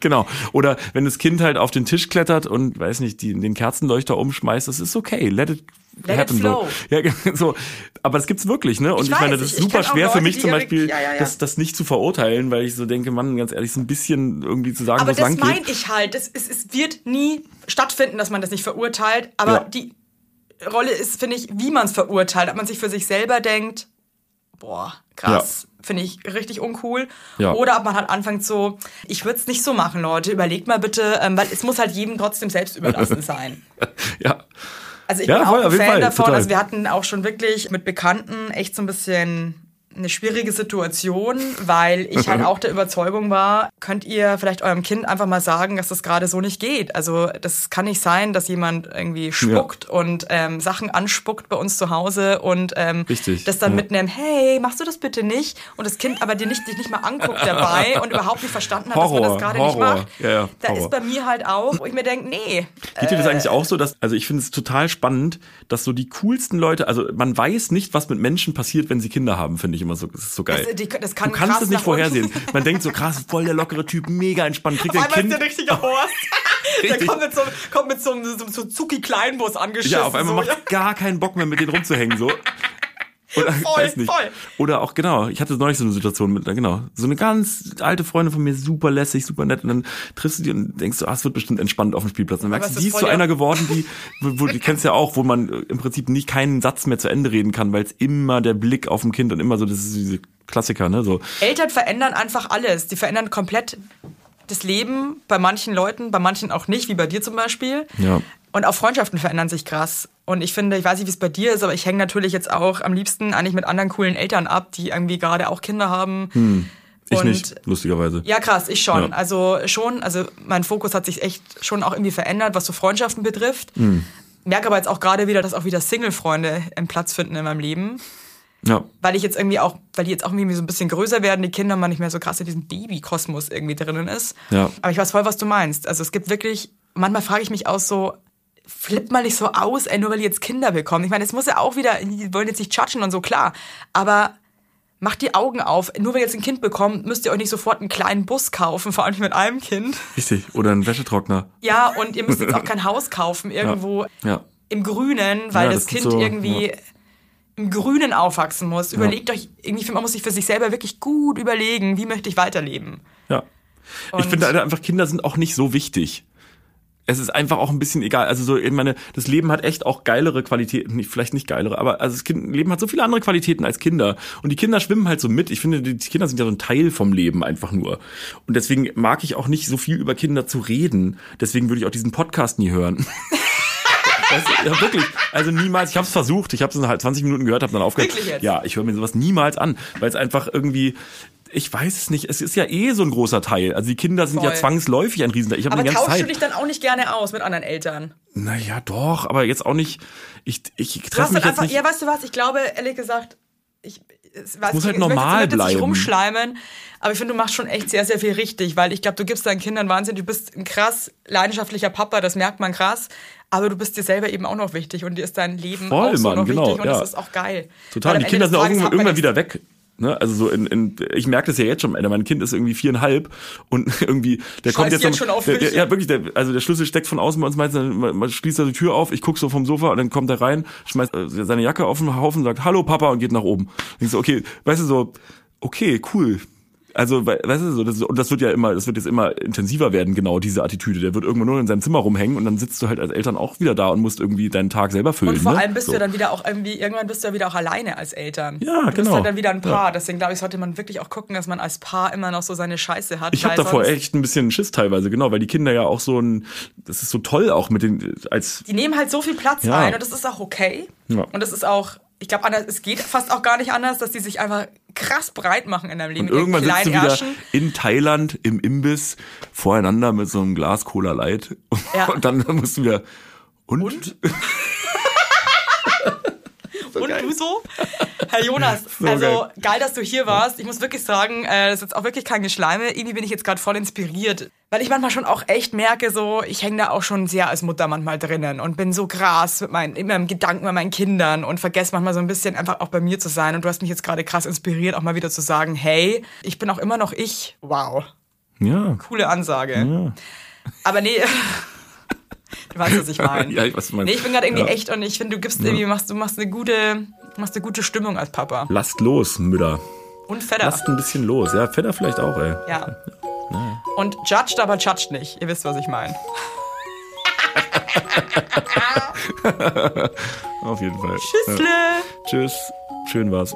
Genau. Oder wenn das Kind halt auf den Tisch klettert und, weiß nicht, die, den Kerzenleuchter umschmeißt, das ist okay. Let it Let it happen. flow. So. Ja, [laughs] so. Aber das gibt's wirklich, ne? Und ich, Ich meine, weiß, das ist super schwer für Leute, mich die zum Beispiel, ja, ja, ja. Das, das nicht zu verurteilen, weil ich so denke, Mann, ganz ehrlich, so ein bisschen irgendwie zu sagen, wo aber es das lang meine geht. ich halt. Das ist, es wird nie stattfinden, dass man das nicht verurteilt. Aber die Rolle ist, finde ich, wie man es verurteilt. Ob man sich für sich selber denkt, boah, krass, finde ich richtig uncool. Ja. Oder ob man halt anfängt so, ich würde es nicht so machen, Leute, überlegt mal bitte, ähm, weil es muss halt jedem trotzdem selbst überlassen [laughs] sein. Ja. Also ich Ja, bin voll, auch ein Fan Fall, davon. total. Also wir hatten auch schon wirklich mit Bekannten echt so ein bisschen eine schwierige Situation, weil ich halt [laughs] auch der Überzeugung war, könnt ihr vielleicht eurem Kind einfach mal sagen, dass das gerade so nicht geht. Also das kann nicht sein, dass jemand irgendwie spuckt und ähm, Sachen anspuckt bei uns zu Hause und ähm, Richtig, das dann ja. mitnimmt, hey, machst du das bitte nicht? Und das Kind aber dir nicht, dich nicht mal anguckt dabei und überhaupt nicht verstanden hat, dass man Horror, das gerade nicht Horror. macht. Ja, ja, da Horror. ist bei mir halt auch, wo ich mir denke, nee, Geht dir das Äh. eigentlich auch so, dass, also ich finde es total spannend, dass so die coolsten Leute, also man weiß nicht, was mit Menschen passiert, wenn sie Kinder haben, finde ich immer so, das ist so geil. Das- die- das kann du kannst es nicht vorhersehen. Man denkt so, krass, voll der lockere Typ, mega entspannt, kriegt ein Kind. ist der richtige Horst. [laughs] Der Richtig. kommt mit so, kommt mit so einem so, so Zucki-Kleinbus angeschissen. Ja, auf einmal so. macht gar keinen Bock mehr, mit denen rumzuhängen, so. Oder, Voll, voll. Oder auch, genau, ich hatte neulich so eine Situation mit, genau, so eine ganz alte Freundin von mir, super lässig, super nett, und dann triffst du die und denkst du, ah, es wird bestimmt entspannt auf dem Spielplatz. Und dann merkst du, die ist zu der- einer geworden, die, wo, die kennst ja auch, wo man im Prinzip nicht keinen Satz mehr zu Ende reden kann, weil es immer der Blick auf dem Kind und immer so, das ist diese Klassiker, ne, so. Eltern verändern einfach alles. Die verändern komplett das Leben bei manchen Leuten, bei manchen auch nicht, wie bei dir zum Beispiel. Ja. Und auch Freundschaften verändern sich krass. Und ich finde, ich weiß nicht, wie es bei dir ist, aber ich hänge natürlich jetzt auch am liebsten eigentlich mit anderen coolen Eltern ab, die irgendwie gerade auch Kinder haben. Hm. Ich Und- nicht, lustigerweise. Ja, krass, ich schon. Ja. Also schon, also mein Fokus hat sich echt schon auch irgendwie verändert, was so Freundschaften betrifft. Hm. Merke aber jetzt auch gerade wieder, dass auch wieder Single-Freunde einen Platz finden in meinem Leben. Ja. Weil ich jetzt irgendwie auch, weil die jetzt auch irgendwie so ein bisschen größer werden, die Kinder man nicht mehr so krass in diesem Baby-Kosmos irgendwie drinnen ist. Ja. Aber ich weiß voll, was du meinst. Also es gibt wirklich, manchmal frage ich mich auch so, flippt mal nicht so aus, ey, nur weil die jetzt Kinder bekommen. Ich meine, es muss ja auch wieder, die wollen jetzt nicht judgen und so, klar. Aber macht die Augen auf. Nur weil ihr jetzt ein Kind bekommt, müsst ihr euch nicht sofort einen kleinen Bus kaufen, vor allem nicht mit einem Kind. Richtig. Oder ein Wäschetrockner. Ja, und ihr müsst jetzt auch kein Haus kaufen, irgendwo Ja. im Grünen, weil Ja, das, das Kind so, irgendwie ja. im Grünen aufwachsen muss. Überlegt euch, irgendwie, man muss sich für sich selber wirklich gut überlegen, wie möchte ich weiterleben. Ja. ich Und- finde halt einfach, Kinder sind auch nicht so wichtig. Es ist einfach auch ein bisschen egal. Also so, ich meine, das Leben hat echt auch geilere Qualitäten, vielleicht nicht geilere, aber also das kind, Leben hat so viele andere Qualitäten als Kinder. Und die Kinder schwimmen halt so mit. Ich finde, die Kinder sind ja so ein Teil vom Leben einfach nur. Und deswegen mag ich auch nicht so viel über Kinder zu reden. Deswegen würde ich auch diesen Podcast nie hören. [laughs] Du, ja, wirklich. Also niemals. Ich habe es versucht. Ich habe es halt 20 Minuten gehört, habe dann aufgehört. Ja, ich höre mir sowas niemals an, weil es einfach irgendwie. Ich weiß es nicht. Es ist ja eh so ein großer Teil. Also die Kinder sind ja Voll. zwangsläufig ein Riesenteil. Ich Aber tauschst du Zeit. dich dann auch nicht gerne aus mit anderen Eltern? Naja, doch, aber jetzt auch nicht. Ich, ich Du treffe mich jetzt einfach, nicht. ja, weißt du was, ich glaube, ehrlich gesagt, ich, es, weiß muss ich, halt ich normal nicht bleiben. rumschleimen, aber ich finde, du machst schon echt sehr, sehr viel richtig, weil ich glaube, du gibst deinen Kindern Wahnsinn, du bist ein krass leidenschaftlicher Papa, das merkt man krass, aber du bist dir selber eben auch noch wichtig und dir ist dein Leben Voll, auch so Mann, noch genau, wichtig und ja. das ist auch geil. Total. Weil Die Kinder sind auch irgendwann, wieder weg. Ne? Also so in, in ich merke das ja jetzt schon, Alter, mein Kind ist irgendwie viereinhalb und [laughs] irgendwie, der kommt jetzt, jetzt noch- schon auf der, der, ja wirklich, der, also der Schlüssel steckt von außen bei uns, meistens, man, man schließt da die Tür auf, ich guck so vom Sofa und dann kommt er rein, schmeißt äh, seine Jacke auf den Haufen, sagt Hallo Papa und geht nach oben. Und ich so, okay, weißt du so, okay, cool. Also, we- weißt du, so, das, und das wird ja immer, das wird jetzt immer intensiver werden, genau diese Attitüde. Der wird irgendwann nur in seinem Zimmer rumhängen und dann sitzt du halt als Eltern auch wieder da und musst irgendwie deinen Tag selber füllen. Und vor ne? allem bist so. du dann wieder auch irgendwie, irgendwann bist du ja wieder auch alleine als Eltern. Ja, du bist genau. halt dann wieder ein Paar. Deswegen glaube ich, sollte man wirklich auch gucken, dass man als Paar immer noch so seine Scheiße hat. Ich habe davor echt ein bisschen Schiss teilweise, genau, weil die Kinder ja auch so ein, das ist so toll auch mit den, als, Die nehmen halt so viel Platz Ja. ein und das ist auch okay. Ja. Und das ist auch, ich glaube, es geht fast auch gar nicht anders, dass die sich einfach krass breit machen in deinem Leben. und irgendwann sitzt du wieder in Thailand im Imbiss voreinander mit so einem Glas Cola Light Ja. und dann musst du wieder, und? Und? [laughs] Und du so? Herr Jonas, [laughs] So also geil. geil. dass du hier warst. Ich muss wirklich sagen, äh, das ist jetzt auch wirklich kein Geschleime. Irgendwie bin ich jetzt gerade voll inspiriert. Weil ich manchmal schon auch echt merke, so, ich hänge da auch schon sehr als Mutter manchmal drinnen und bin so krass mit meinen, immer im Gedanken bei meinen Kindern und vergesse manchmal so ein bisschen einfach auch bei mir zu sein. Und du hast mich jetzt gerade krass inspiriert, auch mal wieder zu sagen, hey, ich bin auch immer noch ich. Wow. Ja. Coole Ansage. Aber nee. [laughs] Du weißt, was ich [laughs] meine. Ja, ich weiß, was du meinst. Nee, ich bin gerade irgendwie Ja. echt und ich finde, du gibst irgendwie, machst, du machst eine gute, machst eine gute Stimmung als Papa. Lasst los, Mütter. Und Vetter. Lasst ein bisschen los. Ja, Vetter vielleicht auch, ey. Ja. Und judged, aber judged nicht. Ihr wisst, was ich meine. [laughs] Auf jeden Fall. Tschüssle. Ja. Tschüss. Schön war's.